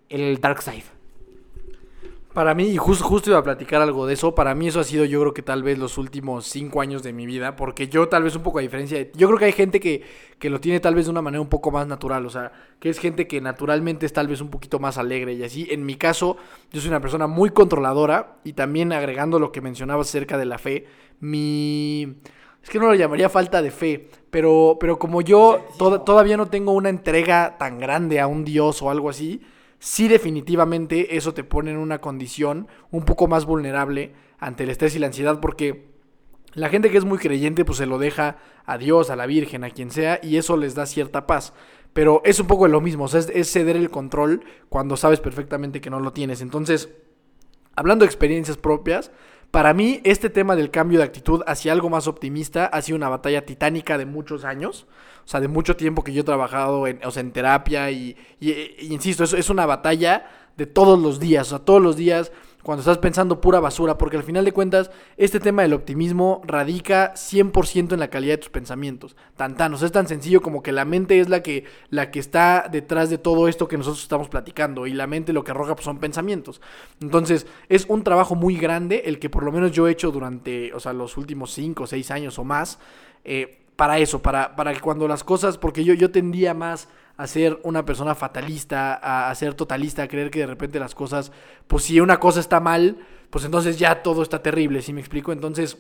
el dark side. Para mí, y justo, justo iba a platicar algo de eso, para mí eso ha sido yo creo que tal vez los últimos cinco años de mi vida, porque yo tal vez un poco a diferencia de... Yo creo que hay gente que, que lo tiene tal vez de una manera un poco más natural, o sea, que es gente que naturalmente es tal vez un poquito más alegre y así. En mi caso, yo soy una persona muy controladora y también agregando lo que mencionabas acerca de la fe, mi... Es que no lo llamaría falta de fe, pero, pero como yo toda- todavía no tengo una entrega tan grande a un dios o algo así, sí definitivamente eso te pone en una condición un poco más vulnerable ante el estrés y la ansiedad porque la gente que es muy creyente pues se lo deja a Dios, a la Virgen, a quien sea y eso les da cierta paz. Pero es un poco lo mismo, es, es ceder el control cuando sabes perfectamente que no lo tienes. Entonces, hablando de experiencias propias, para mí este tema del cambio de actitud hacia algo más optimista ha sido una batalla titánica de muchos años, o sea, de mucho tiempo que yo he trabajado en, o sea, en terapia y, y- insisto, es, es una batalla de todos los días, o sea, todos los días cuando estás pensando pura basura, porque al final de cuentas este tema del optimismo radica 100% en la calidad de tus pensamientos. Tan tan, o sea, es tan sencillo como que la mente es la que, la que está detrás de todo esto que nosotros estamos platicando y la mente lo que arroja pues, son pensamientos. Entonces es un trabajo muy grande el que por lo menos yo he hecho durante, o sea, los últimos 5 o 6 años o más. Eh, para eso, para, para que cuando las cosas, porque yo, yo tendía más a ser una persona fatalista, a, ser totalista, a creer que de repente las cosas, pues si una cosa está mal, pues entonces ya todo está terrible, ¿sí me explico? Entonces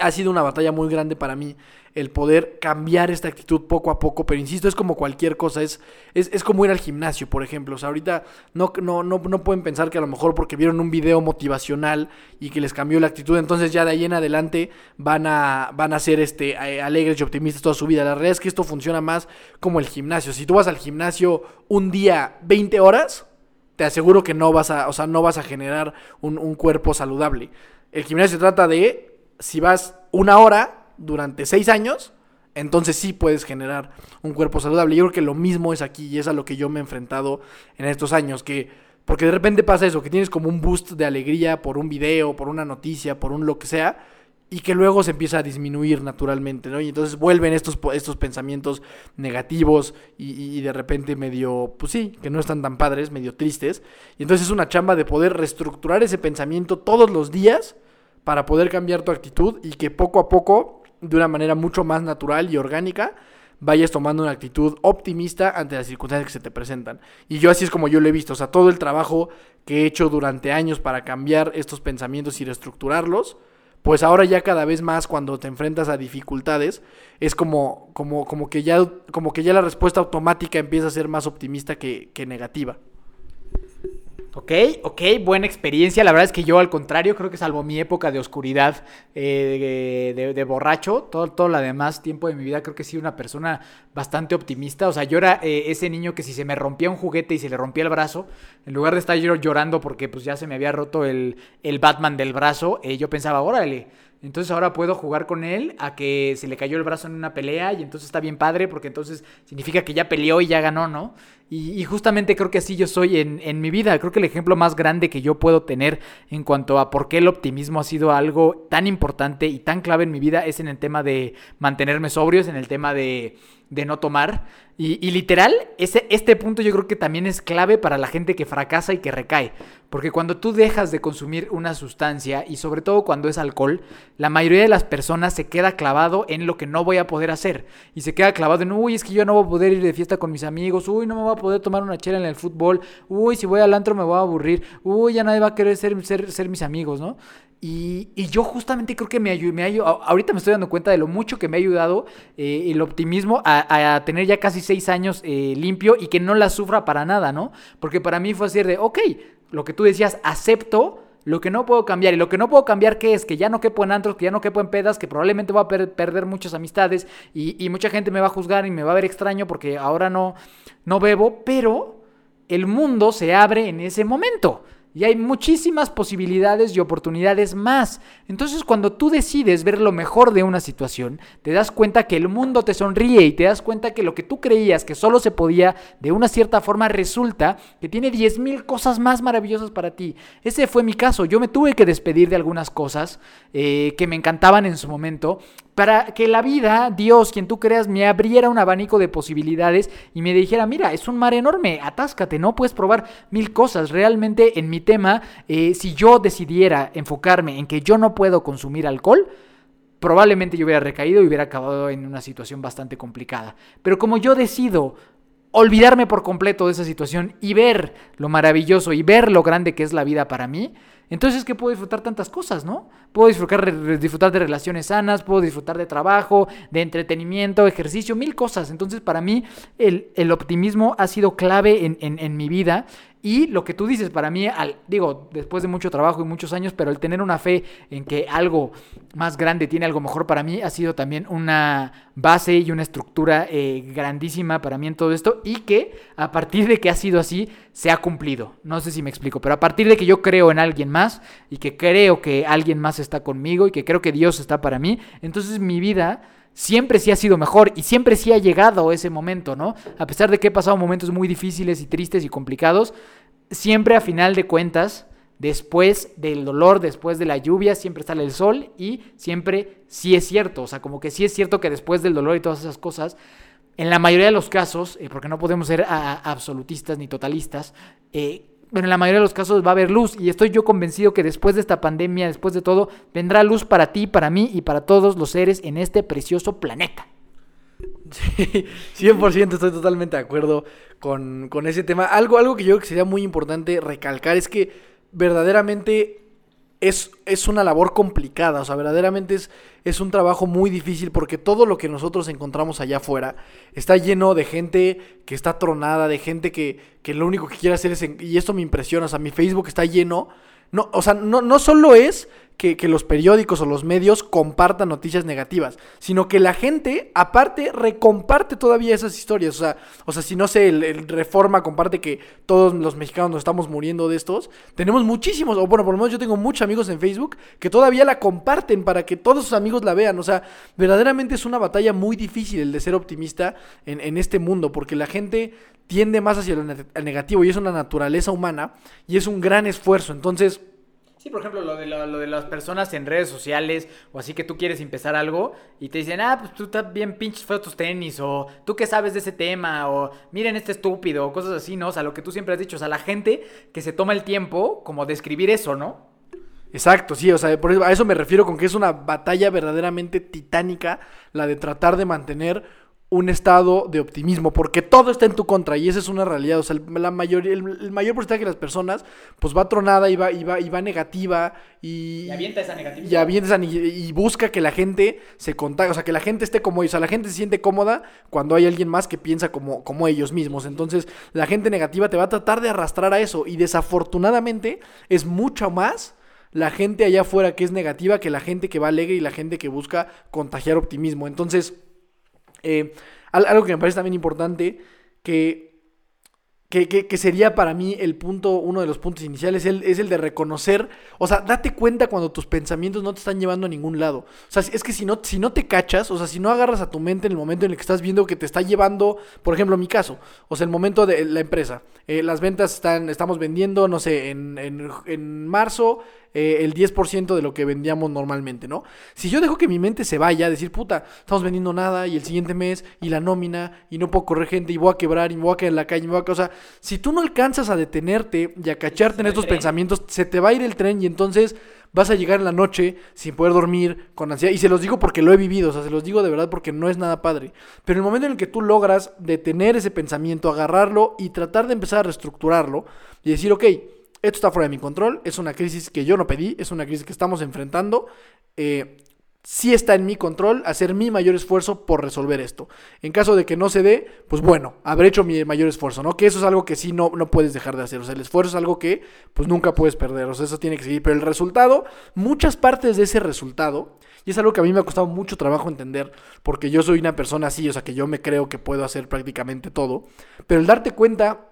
ha sido una batalla muy grande para mí el poder cambiar esta actitud poco a poco, pero insisto, es como cualquier cosa, es, es, como ir al gimnasio, por ejemplo. O sea, ahorita no, no, no, no, pueden pensar que a lo mejor porque vieron un video motivacional y que les cambió la actitud, entonces ya de ahí en adelante van a, van a ser este, alegres y optimistas toda su vida. La realidad es que esto funciona más como el gimnasio. Si tú vas al gimnasio un día 20 horas, te aseguro que no vas a, o sea, no vas a generar un, un cuerpo saludable. El gimnasio se trata de si vas una hora durante seis años, entonces sí puedes generar un cuerpo saludable. Yo creo que lo mismo es aquí y es a lo que yo me he enfrentado en estos años, que porque de repente pasa eso, que tienes como un boost de alegría por un video, por una noticia, por un lo que sea, y que luego se empieza a disminuir naturalmente, ¿no? Y entonces vuelven estos, estos pensamientos negativos y, y, de repente medio, pues sí, que no están tan padres, medio tristes. Y entonces es una chamba de poder reestructurar ese pensamiento todos los días para poder cambiar tu actitud y que poco a poco, de una manera mucho más natural y orgánica, vayas tomando una actitud optimista ante las circunstancias que se te presentan. Y yo así es como yo lo he visto, o sea, todo el trabajo que he hecho durante años para cambiar estos pensamientos y reestructurarlos, pues ahora ya cada vez más cuando te enfrentas a dificultades, es como, como, como, que, ya, como que ya la respuesta automática empieza a ser más optimista que, que negativa. Ok, ok, buena experiencia. La verdad es que yo, al contrario, creo que salvo mi época de oscuridad, eh, de, borracho, todo, todo lo demás tiempo de mi vida, creo que he sido una persona bastante optimista. O sea, yo era eh, ese niño que si se me rompía un juguete y se le rompía el brazo, en lugar de estar llorando porque pues ya se me había roto el, el Batman del brazo, eh, yo pensaba, órale, entonces ahora puedo jugar con él a que se le cayó el brazo en una pelea y entonces está bien padre porque entonces significa que ya peleó y ya ganó, ¿no? Y, justamente creo que así yo soy en, mi vida. Creo que el ejemplo más grande que yo puedo tener en cuanto a por qué el optimismo ha sido algo tan importante y tan clave en mi vida es en el tema de mantenerme sobrios, en el tema de de no tomar. Y, literal, ese, este punto yo creo que también es clave para la gente que fracasa y que recae. Porque cuando tú dejas de consumir una sustancia, y sobre todo cuando es alcohol, la mayoría de las personas se queda clavado en lo que no voy a poder hacer. Y se queda clavado en, uy, es que yo no voy a poder ir de fiesta con mis amigos, uy, no me voy a poder tomar una chela en el fútbol, uy, si voy al antro me voy a aburrir, uy, ya nadie va a querer ser, ser, ser mis amigos, ¿no? Y, yo justamente creo que me, me ahorita me estoy dando cuenta de lo mucho que me ha ayudado eh, el optimismo a, tener ya casi seis años eh, limpio y que no la sufra para nada, ¿no? Porque para mí fue así de, ok, lo que tú decías, acepto lo que no puedo cambiar. Y lo que no puedo cambiar, ¿qué es? Que ya no quepo en antros, que ya no quepo en pedas, que probablemente voy a perder muchas amistades y, y, mucha gente me va a juzgar y me va a ver extraño porque ahora no, no bebo, pero el mundo se abre en ese momento. Y hay muchísimas posibilidades y oportunidades más. Entonces cuando tú decides ver lo mejor de una situación, te das cuenta que el mundo te sonríe y te das cuenta que lo que tú creías que solo se podía de una cierta forma resulta que tiene 10.000 cosas más maravillosas para ti. Ese fue mi caso. Yo me tuve que despedir de algunas cosas eh, que me encantaban en su momento para que la vida, Dios, quien tú creas, me abriera un abanico de posibilidades y me dijera, mira, es un mar enorme, atáscate, ¿no? Puedes probar mil cosas. Realmente en mi tema, eh, si yo decidiera enfocarme en que yo no puedo consumir alcohol, probablemente yo hubiera recaído y hubiera acabado en una situación bastante complicada. Pero como yo decido olvidarme por completo de esa situación y ver lo maravilloso y ver lo grande que es la vida para mí, entonces es que puedo disfrutar tantas cosas, ¿no? Puedo disfrutar, disfrutar de relaciones sanas, puedo disfrutar de trabajo, de entretenimiento, ejercicio, mil cosas. Entonces para mí el, el optimismo ha sido clave en, en mi vida y lo que tú dices, para mí, al, digo, después de mucho trabajo y muchos años, pero el tener una fe en que algo más grande tiene algo mejor para mí, ha sido también una base y una estructura eh, grandísima para mí en todo esto y que a partir de que ha sido así, se ha cumplido. No sé si me explico, pero a partir de que yo creo en alguien más y que creo que alguien más está conmigo y que creo que Dios está para mí, entonces mi vida siempre sí ha sido mejor y siempre sí ha llegado ese momento, ¿no? A pesar de que he pasado momentos muy difíciles y tristes y complicados, siempre a final de cuentas, después del dolor, después de la lluvia, siempre sale el sol y siempre sí es cierto, o sea, como que sí es cierto que después del dolor y todas esas cosas, en la mayoría de los casos, eh, porque no podemos ser absolutistas ni totalistas, eh, pero en la mayoría de los casos va a haber luz y estoy yo convencido que después de esta pandemia, después de todo, vendrá luz para ti, para mí y para todos los seres en este precioso planeta. Sí, 100% estoy totalmente de acuerdo con, con, ese tema. Algo, algo que yo creo que sería muy importante recalcar es que verdaderamente es, es, una labor complicada, o sea, verdaderamente es, es, un trabajo muy difícil porque todo lo que nosotros encontramos allá afuera está lleno de gente que está tronada, de gente que, que lo único que quiere hacer es, y esto me impresiona, o sea, mi Facebook está lleno, no, o sea, no, no solo es que, los periódicos o los medios compartan noticias negativas, sino que la gente, aparte, recomparte todavía esas historias. O sea, o sea si no sé, el, Reforma comparte que todos los mexicanos nos estamos muriendo de estos, tenemos muchísimos, o bueno, por lo menos yo tengo muchos amigos en Facebook que todavía la comparten para que todos sus amigos la vean. O sea, verdaderamente es una batalla muy difícil el de ser optimista en, este mundo, porque la gente tiende más hacia lo negativo y es una naturaleza humana y es un gran esfuerzo. Entonces, Sí, por ejemplo, lo de, lo, de las personas en redes sociales o así que tú quieres empezar algo y te dicen, ah, pues tú estás bien pinches feos tus tenis o tú qué sabes de ese tema o miren este estúpido o cosas así, ¿no? O sea, lo que tú siempre has dicho, o sea, la gente que se toma el tiempo como de escribir eso, ¿no? Exacto, sí, o sea, por eso, a eso me refiero con que es una batalla verdaderamente titánica la de tratar de mantener un estado de optimismo, porque todo está en tu contra y esa es una realidad. O sea, la mayoría, el, mayor porcentaje de las personas, pues va tronada y va, y va, y va negativa y, y avienta esa negatividad. Y, y busca que la gente se contagie, o sea, que la gente esté como ellos. O sea, la gente se siente cómoda cuando hay alguien más que piensa como, como ellos mismos. Entonces, la gente negativa te va a tratar de arrastrar a eso y desafortunadamente es mucho más la gente allá afuera que es negativa que la gente que va alegre y la gente que busca contagiar optimismo. Entonces, eh, algo que me parece también importante, que, que, sería para mí el punto, uno de los puntos iniciales, es el, es el de reconocer, o sea, date cuenta cuando tus pensamientos no te están llevando a ningún lado. O sea, es que si no, si no te cachas, o sea, si no agarras a tu mente en el momento en el que estás viendo que te está llevando, por ejemplo, mi caso, o sea, el momento de la empresa, eh, las ventas están, estamos vendiendo, no sé, en, en, en marzo eh, el 10% de lo que vendíamos normalmente, ¿no? Si yo dejo que mi mente se vaya a decir, puta, estamos vendiendo nada y el siguiente mes y la nómina y no puedo correr gente y voy a quebrar y me voy a quedar en la calle y me voy a... O sea, si tú no alcanzas a detenerte y a cacharte en estos pensamientos, se te va a ir el tren y entonces vas a llegar en la noche sin poder dormir, con ansiedad. Y se los digo porque lo he vivido, o sea, se los digo de verdad porque no es nada padre. Pero en el momento en el que tú logras detener ese pensamiento, agarrarlo y tratar de empezar a reestructurarlo y decir, ok, esto está fuera de mi control, es una crisis que yo no pedí, es una crisis que estamos enfrentando. Eh, sí está en mi control hacer mi mayor esfuerzo por resolver esto. En caso de que no se dé, pues bueno, habré hecho mi mayor esfuerzo, ¿no? Que eso es algo que sí no, no puedes dejar de hacer. O sea, el esfuerzo es algo que pues nunca puedes perder. O sea, eso tiene que seguir. Pero el resultado, muchas partes de ese resultado, y es algo que a mí me ha costado mucho trabajo entender, porque yo soy una persona así, o sea, que yo me creo que puedo hacer prácticamente todo. Pero el darte cuenta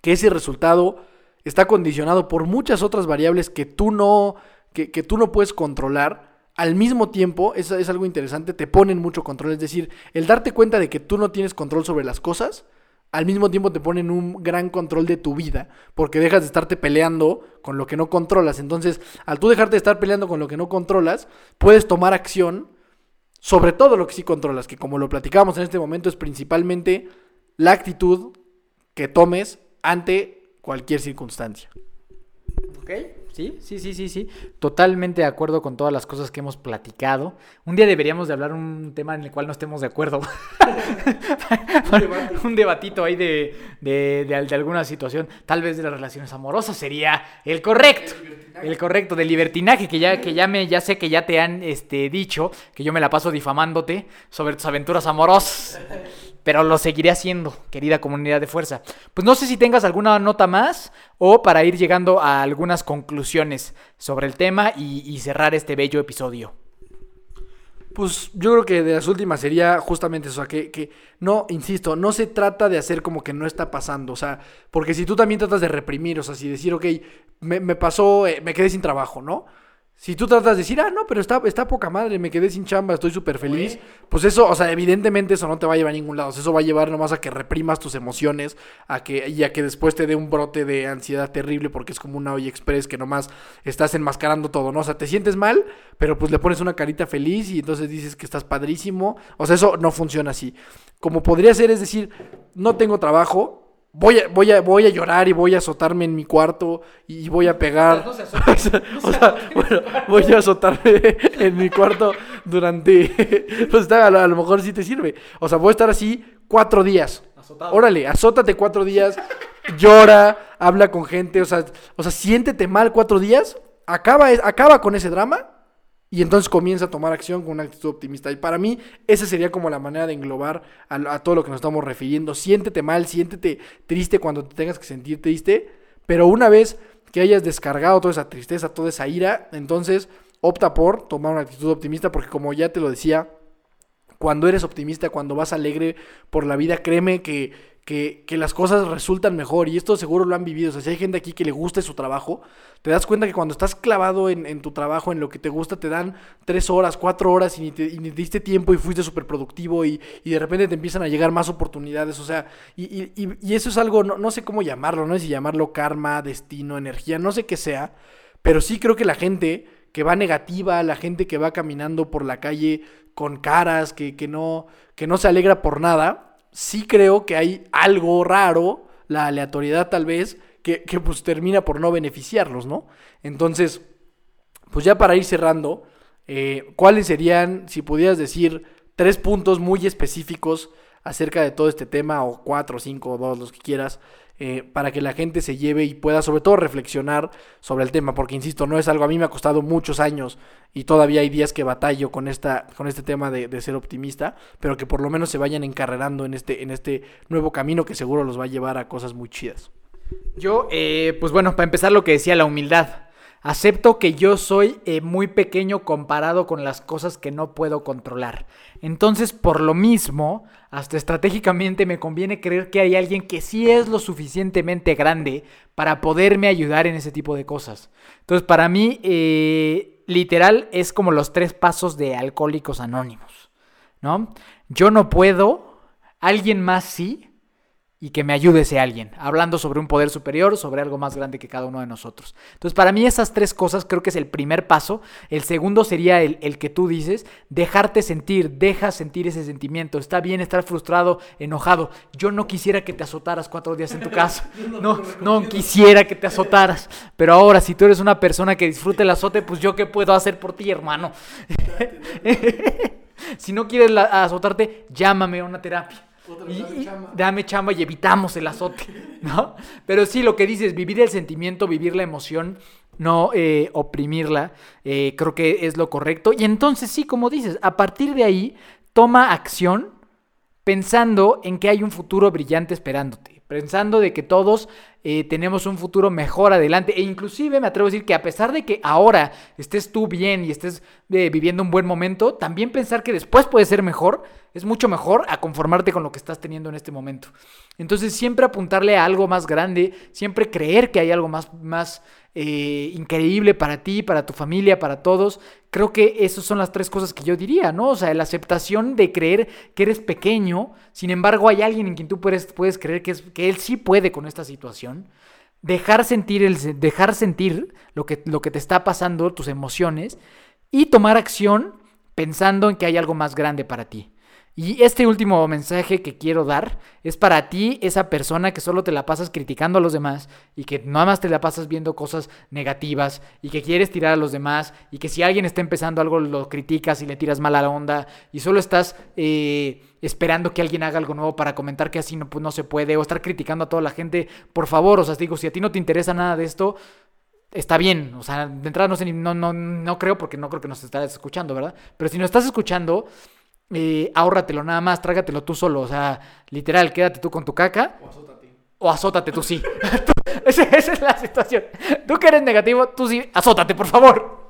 que ese resultado está condicionado por muchas otras variables que tú no, que, tú no puedes controlar. Al mismo tiempo, eso es algo interesante, te ponen mucho control. Es decir, el darte cuenta de que tú no tienes control sobre las cosas, al mismo tiempo te ponen un gran control de tu vida, porque dejas de estarte peleando con lo que no controlas. Entonces, al tú dejarte de estar peleando con lo que no controlas, puedes tomar acción sobre todo lo que sí controlas, que como lo platicamos en este momento es principalmente la actitud que tomes ante cualquier circunstancia. Ok, sí, sí, sí, sí, sí. Totalmente de acuerdo con todas las cosas que hemos platicado. Un día deberíamos de hablar un tema en el cual no estemos de acuerdo. un, debatito ahí de, de, de, alguna situación. Tal vez de las relaciones amorosas sería el correcto. El, correcto, del libertinaje, que ya, que ya me, ya sé que ya te han este, dicho, que yo me la paso difamándote sobre tus aventuras amorosas pero lo seguiré haciendo, querida comunidad de fuerza. Pues no sé si tengas alguna nota más o para ir llegando a algunas conclusiones sobre el tema y, cerrar este bello episodio. Pues yo creo que de las últimas sería justamente eso, que, que no, insisto, no se trata de hacer como que no está pasando, o sea, porque si tú también tratas de reprimir, o sea, si decir, ok, me, pasó, eh, me quedé sin trabajo, ¿no? Si tú tratas de decir, ah, no, pero está, está poca madre, me quedé sin chamba, estoy súper feliz, pues eso, o sea, evidentemente eso no te va a llevar a ningún lado. O sea, eso va a llevar nomás a que reprimas tus emociones, a que, y a que después te dé un brote de ansiedad terrible, porque es como una olla express que nomás estás enmascarando todo, ¿no? O sea, te sientes mal, pero pues le pones una carita feliz y entonces dices que estás padrísimo. O sea, eso no funciona así. Como podría ser, es decir, no tengo trabajo, Voy a, voy, a, voy a llorar y voy a azotarme en mi cuarto y voy a pegar. No se o sea, o sea, bueno, voy a azotarme en mi cuarto durante. Pues a, lo, a lo mejor sí te sirve. O sea, voy a estar así cuatro días. Azotado. Órale, azótate cuatro días, llora, habla con gente, o sea, o sea, siéntete mal cuatro días, acaba, acaba con ese drama y entonces comienza a tomar acción con una actitud optimista. Y para mí, esa sería como la manera de englobar a, todo lo que nos estamos refiriendo. Siéntete mal, siéntete triste cuando te tengas que sentir triste, pero una vez que hayas descargado toda esa tristeza, toda esa ira, entonces opta por tomar una actitud optimista, porque como ya te lo decía, cuando eres optimista, cuando vas alegre por la vida, créeme que, que, las cosas resultan mejor. Y esto seguro lo han vivido. O sea, si hay gente aquí que le gusta su trabajo, te das cuenta que cuando estás clavado en, tu trabajo, en lo que te gusta, te dan tres horas, cuatro horas y ni te, diste tiempo y fuiste súper productivo y, de repente te empiezan a llegar más oportunidades. O sea, y, eso es algo, no, no sé cómo llamarlo, no sé si llamarlo karma, destino, energía, no sé qué sea. Pero sí creo que la gente que va negativa, la gente que va caminando por la calle con caras, que, no, que no se alegra por nada, sí creo que hay algo raro, la aleatoriedad tal vez, que, que, pues termina por no beneficiarlos, ¿no? Entonces, pues ya para ir cerrando, eh, ¿cuáles serían, si pudieras decir, tres puntos muy específicos acerca de todo este tema, o cuatro, cinco, o dos, los que quieras, eh, para que la gente se lleve y pueda sobre todo reflexionar sobre el tema, porque insisto, no es algo, a mí me ha costado muchos años y todavía hay días que batallo con, esta, con este tema de, ser optimista, pero que por lo menos se vayan encarrerando en este, en este nuevo camino que seguro los va a llevar a cosas muy chidas. Yo, eh, pues bueno, para empezar lo que decía, la humildad. Acepto que yo soy eh, muy pequeño comparado con las cosas que no puedo controlar. Entonces, por lo mismo, hasta estratégicamente me conviene creer que hay alguien que sí es lo suficientemente grande para poderme ayudar en ese tipo de cosas. Entonces, para mí, eh, literal, es como los tres pasos de Alcohólicos Anónimos, ¿no? Yo no puedo, alguien más sí, y que me ayude ese alguien, hablando sobre un poder superior, sobre algo más grande que cada uno de nosotros. Entonces, para mí esas tres cosas creo que es el primer paso. El segundo sería el, el, que tú dices, dejarte sentir, deja sentir ese sentimiento. Está bien estar frustrado, enojado. Yo no quisiera que te azotaras cuatro días en tu casa. No, no quisiera que te azotaras. Pero ahora, si tú eres una persona que disfrute el azote, pues yo qué puedo hacer por ti, hermano. si no quieres azotarte, llámame a una terapia. Y, y, dame chamba y evitamos el azote, ¿no? Pero sí, lo que dices, vivir el sentimiento, vivir la emoción, no eh, oprimirla, eh, creo que es lo correcto. Y entonces sí, como dices, a partir de ahí, toma acción pensando en que hay un futuro brillante esperándote, pensando de que todos eh, tenemos un futuro mejor adelante e inclusive me atrevo a decir que a pesar de que ahora estés tú bien y estés eh, viviendo un buen momento, también pensar que después puede ser mejor es mucho mejor a conformarte con lo que estás teniendo en este momento. Entonces siempre apuntarle a algo más grande, siempre creer que hay algo más, más eh, increíble para ti, para tu familia, para todos. Creo que esas son las tres cosas que yo diría, ¿no? O sea, la aceptación de creer que eres pequeño, sin embargo hay alguien en quien tú puedes, puedes creer que, es, que él sí puede con esta situación. Dejar sentir, el, dejar sentir lo que, lo que te está pasando, tus emociones, y tomar acción pensando en que hay algo más grande para ti. Y este último mensaje que quiero dar es para ti, esa persona que solo te la pasas criticando a los demás y que nada más te la pasas viendo cosas negativas y que quieres tirar a los demás y que si alguien está empezando algo lo criticas y le tiras mala onda y solo estás eh, esperando que alguien haga algo nuevo para comentar que así no, pues no se puede o estar criticando a toda la gente. Por favor, o sea, digo, si a ti no te interesa nada de esto, está bien. O sea, de entrada no sé, no, no, no creo porque no creo que nos estás escuchando, ¿verdad? Pero si nos estás escuchando eh, ahórratelo nada más, trágatelo tú solo. O sea, literal, quédate tú con tu caca. O azótate. O azótate tú sí. esa, esa, es la situación. Tú que eres negativo, tú sí, azótate, por favor.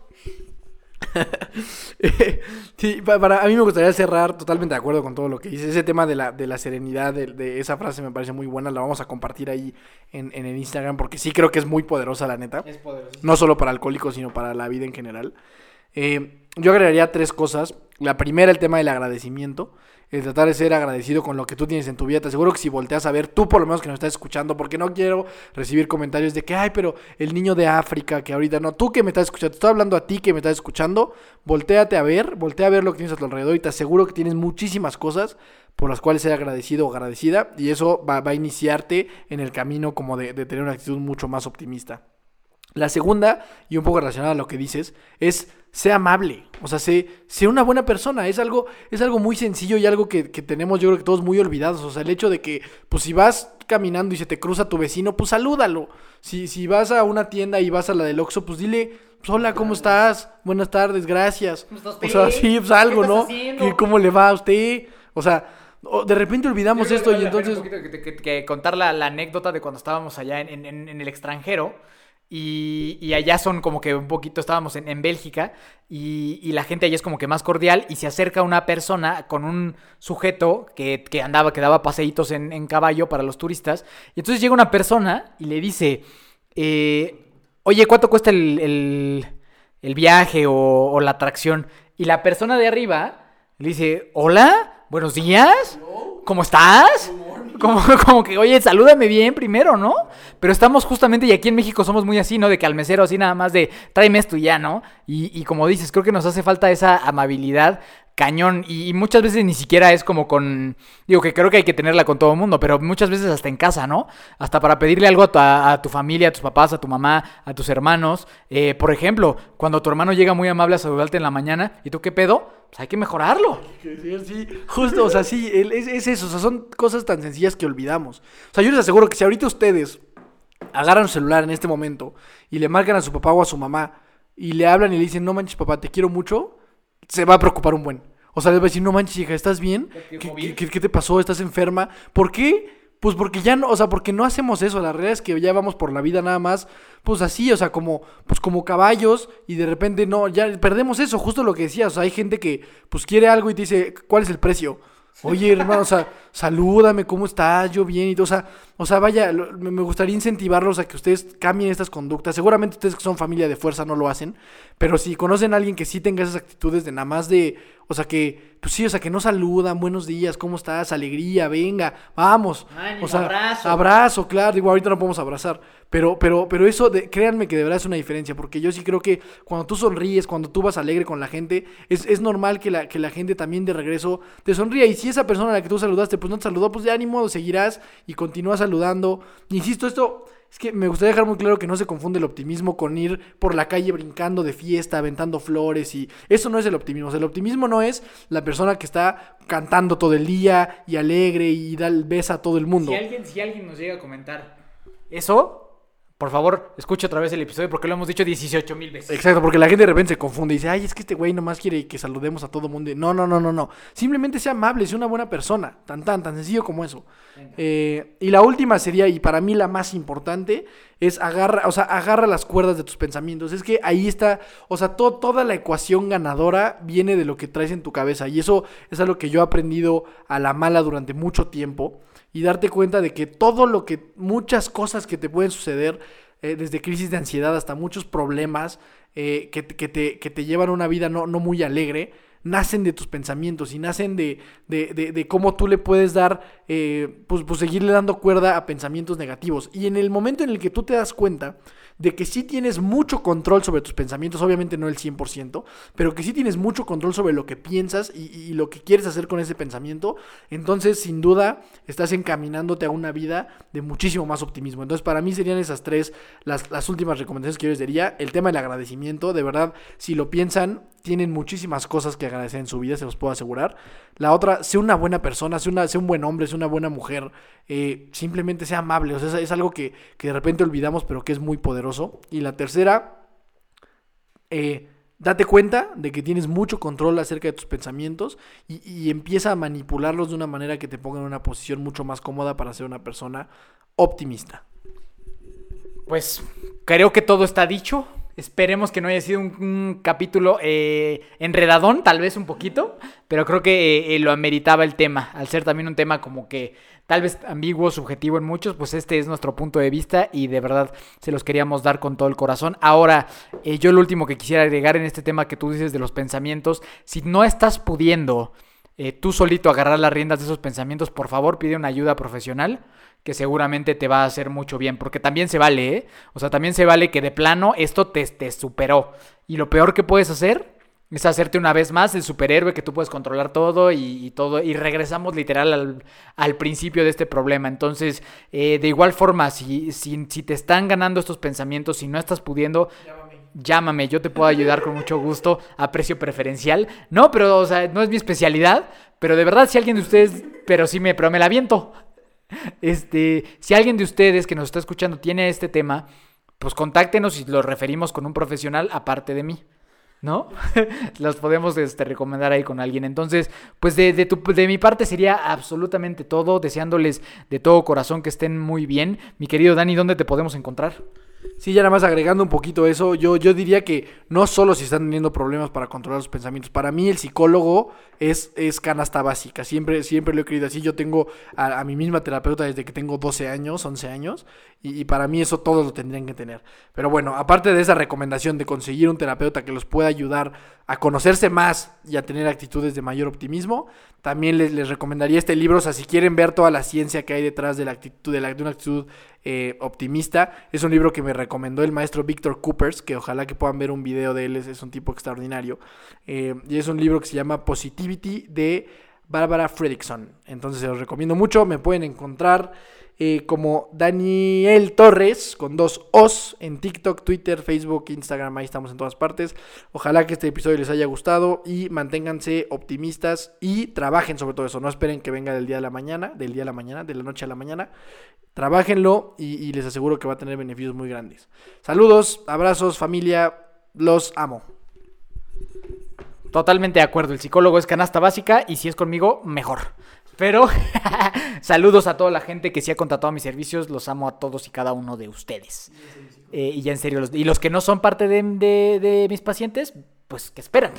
sí, para, a mí me gustaría cerrar totalmente de acuerdo con todo lo que dices. Ese tema de la, de la serenidad, de, esa frase me parece muy buena. La vamos a compartir ahí en, en, el Instagram porque sí creo que es muy poderosa, la neta. Es poderosa. No solo para alcohólicos, sino para la vida en general. Eh, yo agregaría tres cosas. La primera, el tema del agradecimiento el tratar de ser agradecido con lo que tú tienes en tu vida. Te aseguro que si volteas a ver, tú por lo menos que nos estás escuchando, porque no quiero recibir comentarios de que, ay, pero el niño de África, que ahorita no, tú que me estás escuchando, te estoy hablando a ti que me estás escuchando, volteate a ver, voltea a ver lo que tienes a tu alrededor y te aseguro que tienes muchísimas cosas por las cuales ser agradecido o agradecida y eso va, a iniciarte en el camino como de tener una actitud mucho más optimista. La segunda, y un poco relacionada a lo que dices, es sea amable. O sea, sé, sé, una buena persona. Es algo, es algo muy sencillo y algo que, tenemos, yo creo que todos muy olvidados. O sea, el hecho de que, pues si vas caminando y se te cruza tu vecino, pues salúdalo. Si, si vas a una tienda y vas a la del Oxxo, pues dile, pues, hola, ¿cómo estás? Buenas tardes, gracias. o sea, sí, pues algo, ¿no? ¿Y cómo le va a usted? O sea, de repente olvidamos esto y entonces... que, contar la, anécdota de cuando estábamos allá en, en el extranjero y, allá son como que un poquito, estábamos en, Bélgica y, la gente allá es como que más cordial y se acerca una persona con un sujeto que, andaba, que daba paseitos en, caballo para los turistas. Y entonces llega una persona y le dice, eh, oye, ¿cuánto cuesta el, viaje o, o, la atracción? Y la persona de arriba le dice, hola, buenos días, ¿cómo estás? Como, como que, oye, salúdame bien primero, ¿no? Pero estamos justamente, y aquí en México somos muy así, ¿no? De que al mesero así nada más de, tráeme esto y ya, ¿no? Y, y como dices, creo que nos hace falta esa amabilidad cañón y, muchas veces ni siquiera es como con, digo que creo que hay que tenerla con todo el mundo, pero muchas veces hasta en casa, ¿no? Hasta para pedirle algo a tu, familia, a tus papás, a tu mamá, a tus hermanos. Eh, por ejemplo, cuando tu hermano llega muy amable a saludarte en la mañana y tú qué pedo, pues hay que mejorarlo. Sí, justo, o sea, sí, es, es eso, o sea, son cosas tan sencillas que olvidamos. O sea, yo les aseguro que si ahorita ustedes agarran su celular en este momento y le marcan a su papá o a su mamá y le hablan y le dicen, no manches papá, te quiero mucho, se va a preocupar un buen. O sea, le va a decir, no manches, hija, ¿estás bien? ¿Qué, te pasó? ¿Estás enferma? ¿Por qué? Pues porque ya no, o sea, porque no hacemos eso. La realidad es que ya vamos por la vida nada más, pues así, o sea, como, pues como caballos y de repente no, ya perdemos eso, justo lo que decías. O sea, hay gente que, pues quiere algo y te dice, ¿cuál es el precio? Oye, hermano, o sea, salúdame, ¿cómo estás? Yo bien y todo. O sea, o sea, vaya, me gustaría incentivarlos a que ustedes cambien estas conductas. Seguramente ustedes que son familia de fuerza no lo hacen, pero si conocen a alguien que sí tenga esas actitudes de nada más de, o sea, que, pues sí, o sea, que no saludan, buenos días, ¿cómo estás? Alegría, venga, vamos. o sea, abrazo. Abrazo, claro, digo, ahorita no podemos abrazar, pero, pero, pero eso, de, créanme que de verdad es una diferencia, porque yo sí creo que cuando tú sonríes, cuando tú vas alegre con la gente, es, es normal que la, que la gente también de regreso te sonría. Y si esa persona a la que tú saludaste, pues no te saludó, pues ya ni modo, seguirás y continúas saludando. Insisto, esto es que me gustaría dejar muy claro que no se confunde el optimismo con ir por la calle brincando de fiesta, aventando flores y eso no es el optimismo. el optimismo no es la persona que está cantando todo el día y alegre y da el beso a todo el mundo. Si alguien, si alguien nos llega a comentar eso, por favor, escucha otra vez el episodio porque lo hemos dicho 18 mil veces. Exacto, porque la gente de repente se confunde y dice, ay, es que este güey nomás quiere que saludemos a todo mundo. No, no, no, no, no. Simplemente sea amable, sea una buena persona. Tan, tan, tan sencillo como eso. Eh, y la última sería, y para mí la más importante, es agarra, o sea, agarra las cuerdas de tus pensamientos. Es que ahí está, o sea, toda la ecuación ganadora viene de lo que traes en tu cabeza. Y eso es algo que yo he aprendido a la mala durante mucho tiempo y darte cuenta de que todo lo que, muchas cosas que te pueden suceder, eh, desde crisis de ansiedad hasta muchos problemas eh, que, que, te, que, te, llevan a una vida no, no, muy alegre, nacen de tus pensamientos y nacen de, de, de, cómo tú le puedes dar, eh, pues, pues seguirle dando cuerda a pensamientos negativos. Y en el momento en el que tú te das cuenta de que sí tienes mucho control sobre tus pensamientos, obviamente no el 100%, pero que sí tienes mucho control sobre lo que piensas y, lo que quieres hacer con ese pensamiento, entonces sin duda estás encaminándote a una vida de muchísimo más optimismo. Entonces para mí serían esas tres las, las últimas recomendaciones que yo les daría. El tema del agradecimiento, de verdad, si lo piensan, tienen muchísimas cosas que agradecer en su vida, se los puedo asegurar. La otra, sea una buena persona, sea, una, sea un buen hombre, sea una buena mujer, eh, simplemente sea amable. O sea, es, algo que, de repente olvidamos, pero que es muy poderoso. Y la tercera, eh, date cuenta de que tienes mucho control acerca de tus pensamientos y, y, empieza a manipularlos de una manera que te ponga en una posición mucho más cómoda para ser una persona optimista. Pues creo que todo está dicho. Esperemos que no haya sido un, capítulo eh, enredadón, tal vez un poquito, pero creo que eh, lo ameritaba el tema, al ser también un tema como que tal vez ambiguo, subjetivo en muchos, pues este es nuestro punto de vista y de verdad se los queríamos dar con todo el corazón. Ahora, eh, yo lo último que quisiera agregar en este tema que tú dices de los pensamientos, si no estás pudiendo eh, tú solito agarrar las riendas de esos pensamientos, por favor pide una ayuda profesional que seguramente te va a hacer mucho bien, porque también se vale, ¿eh? O sea, también se vale que de plano esto te, te superó. Y lo peor que puedes hacer es hacerte una vez más el superhéroe que tú puedes controlar todo y, todo. Y regresamos literal al, principio de este problema. Entonces, eh, de igual forma, si, si, si, te están ganando estos pensamientos, si no estás pudiendo. Llámame. yo te puedo ayudar con mucho gusto a precio preferencial. No, pero, o sea, no es mi especialidad. Pero de verdad, si alguien de ustedes, pero sí me, pero me la viento. Este, si alguien de ustedes que nos está escuchando tiene este tema, pues contáctenos y lo referimos con un profesional aparte de mí. ¿no? Las podemos este, recomendar ahí con alguien. Entonces, pues de, de, de, mi parte sería absolutamente todo, deseándoles de todo corazón que estén muy bien. Mi querido Dani, ¿dónde te podemos encontrar? Sí, ya nada más agregando un poquito eso, yo, yo diría que no solo si están teniendo problemas para controlar los pensamientos, para mí el psicólogo es, es canasta básica, siempre, siempre lo he querido así, yo tengo a, mi misma terapeuta desde que tengo 12 años, 11 años, y, para mí eso todos lo tendrían que tener. Pero bueno, aparte de esa recomendación de conseguir un terapeuta que los pueda ayudar a conocerse más y a tener actitudes de mayor optimismo, también les, les recomendaría este libro, o sea, si quieren ver toda la ciencia que hay detrás de la actitud, de, la, de una actitud eh, optimista. Es un libro que me recomendó el maestro Víctor Coopers, que ojalá que puedan ver un video de él, es, un tipo extraordinario. Eh, y es un libro que se llama Positivity de Barbara Fredrickson. Entonces se los recomiendo mucho, me pueden encontrar eh, como Daniel Torres, con dos O's, en TikTok, Twitter, Facebook, Instagram, ahí estamos en todas partes. Ojalá que este episodio les haya gustado y manténganse optimistas y trabajen sobre todo eso. No esperen que venga del día de la mañana, del día de la mañana, de la noche a la mañana. Trabajenlo y, y les aseguro que va a tener beneficios muy grandes. Saludos, abrazos, familia, los amo. Totalmente de acuerdo, el psicólogo es canasta básica y si es conmigo, mejor. Pero saludos a toda la gente que sí ha contratado mis servicios. Los amo a todos y cada uno de ustedes. Eh, y ya en serio, y los que no son parte de, mis pacientes, pues que esperan.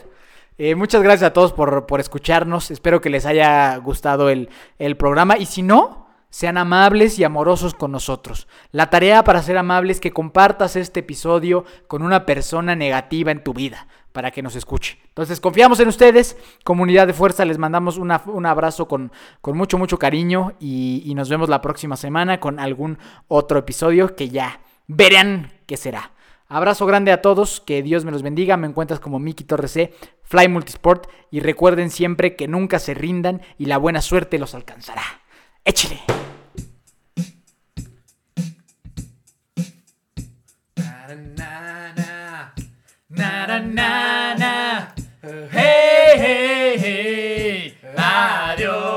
Eh, muchas gracias a todos por, escucharnos. Espero que les haya gustado el, el programa. Y si no, sean amables y amorosos con nosotros. La tarea para ser amables es que compartas este episodio con una persona negativa en tu vida para que nos escuche. Entonces, confiamos en ustedes, comunidad de fuerza, les mandamos un abrazo con, con, mucho, mucho cariño y, y, nos vemos la próxima semana con algún otro episodio que ya verán qué será. Abrazo grande a todos, que Dios me los bendiga, me encuentras como Miki Torres C, Fly Multisport y recuerden siempre que nunca se rindan y la buena suerte los alcanzará. ¡Échale! na na. Hey hey hey. Mario.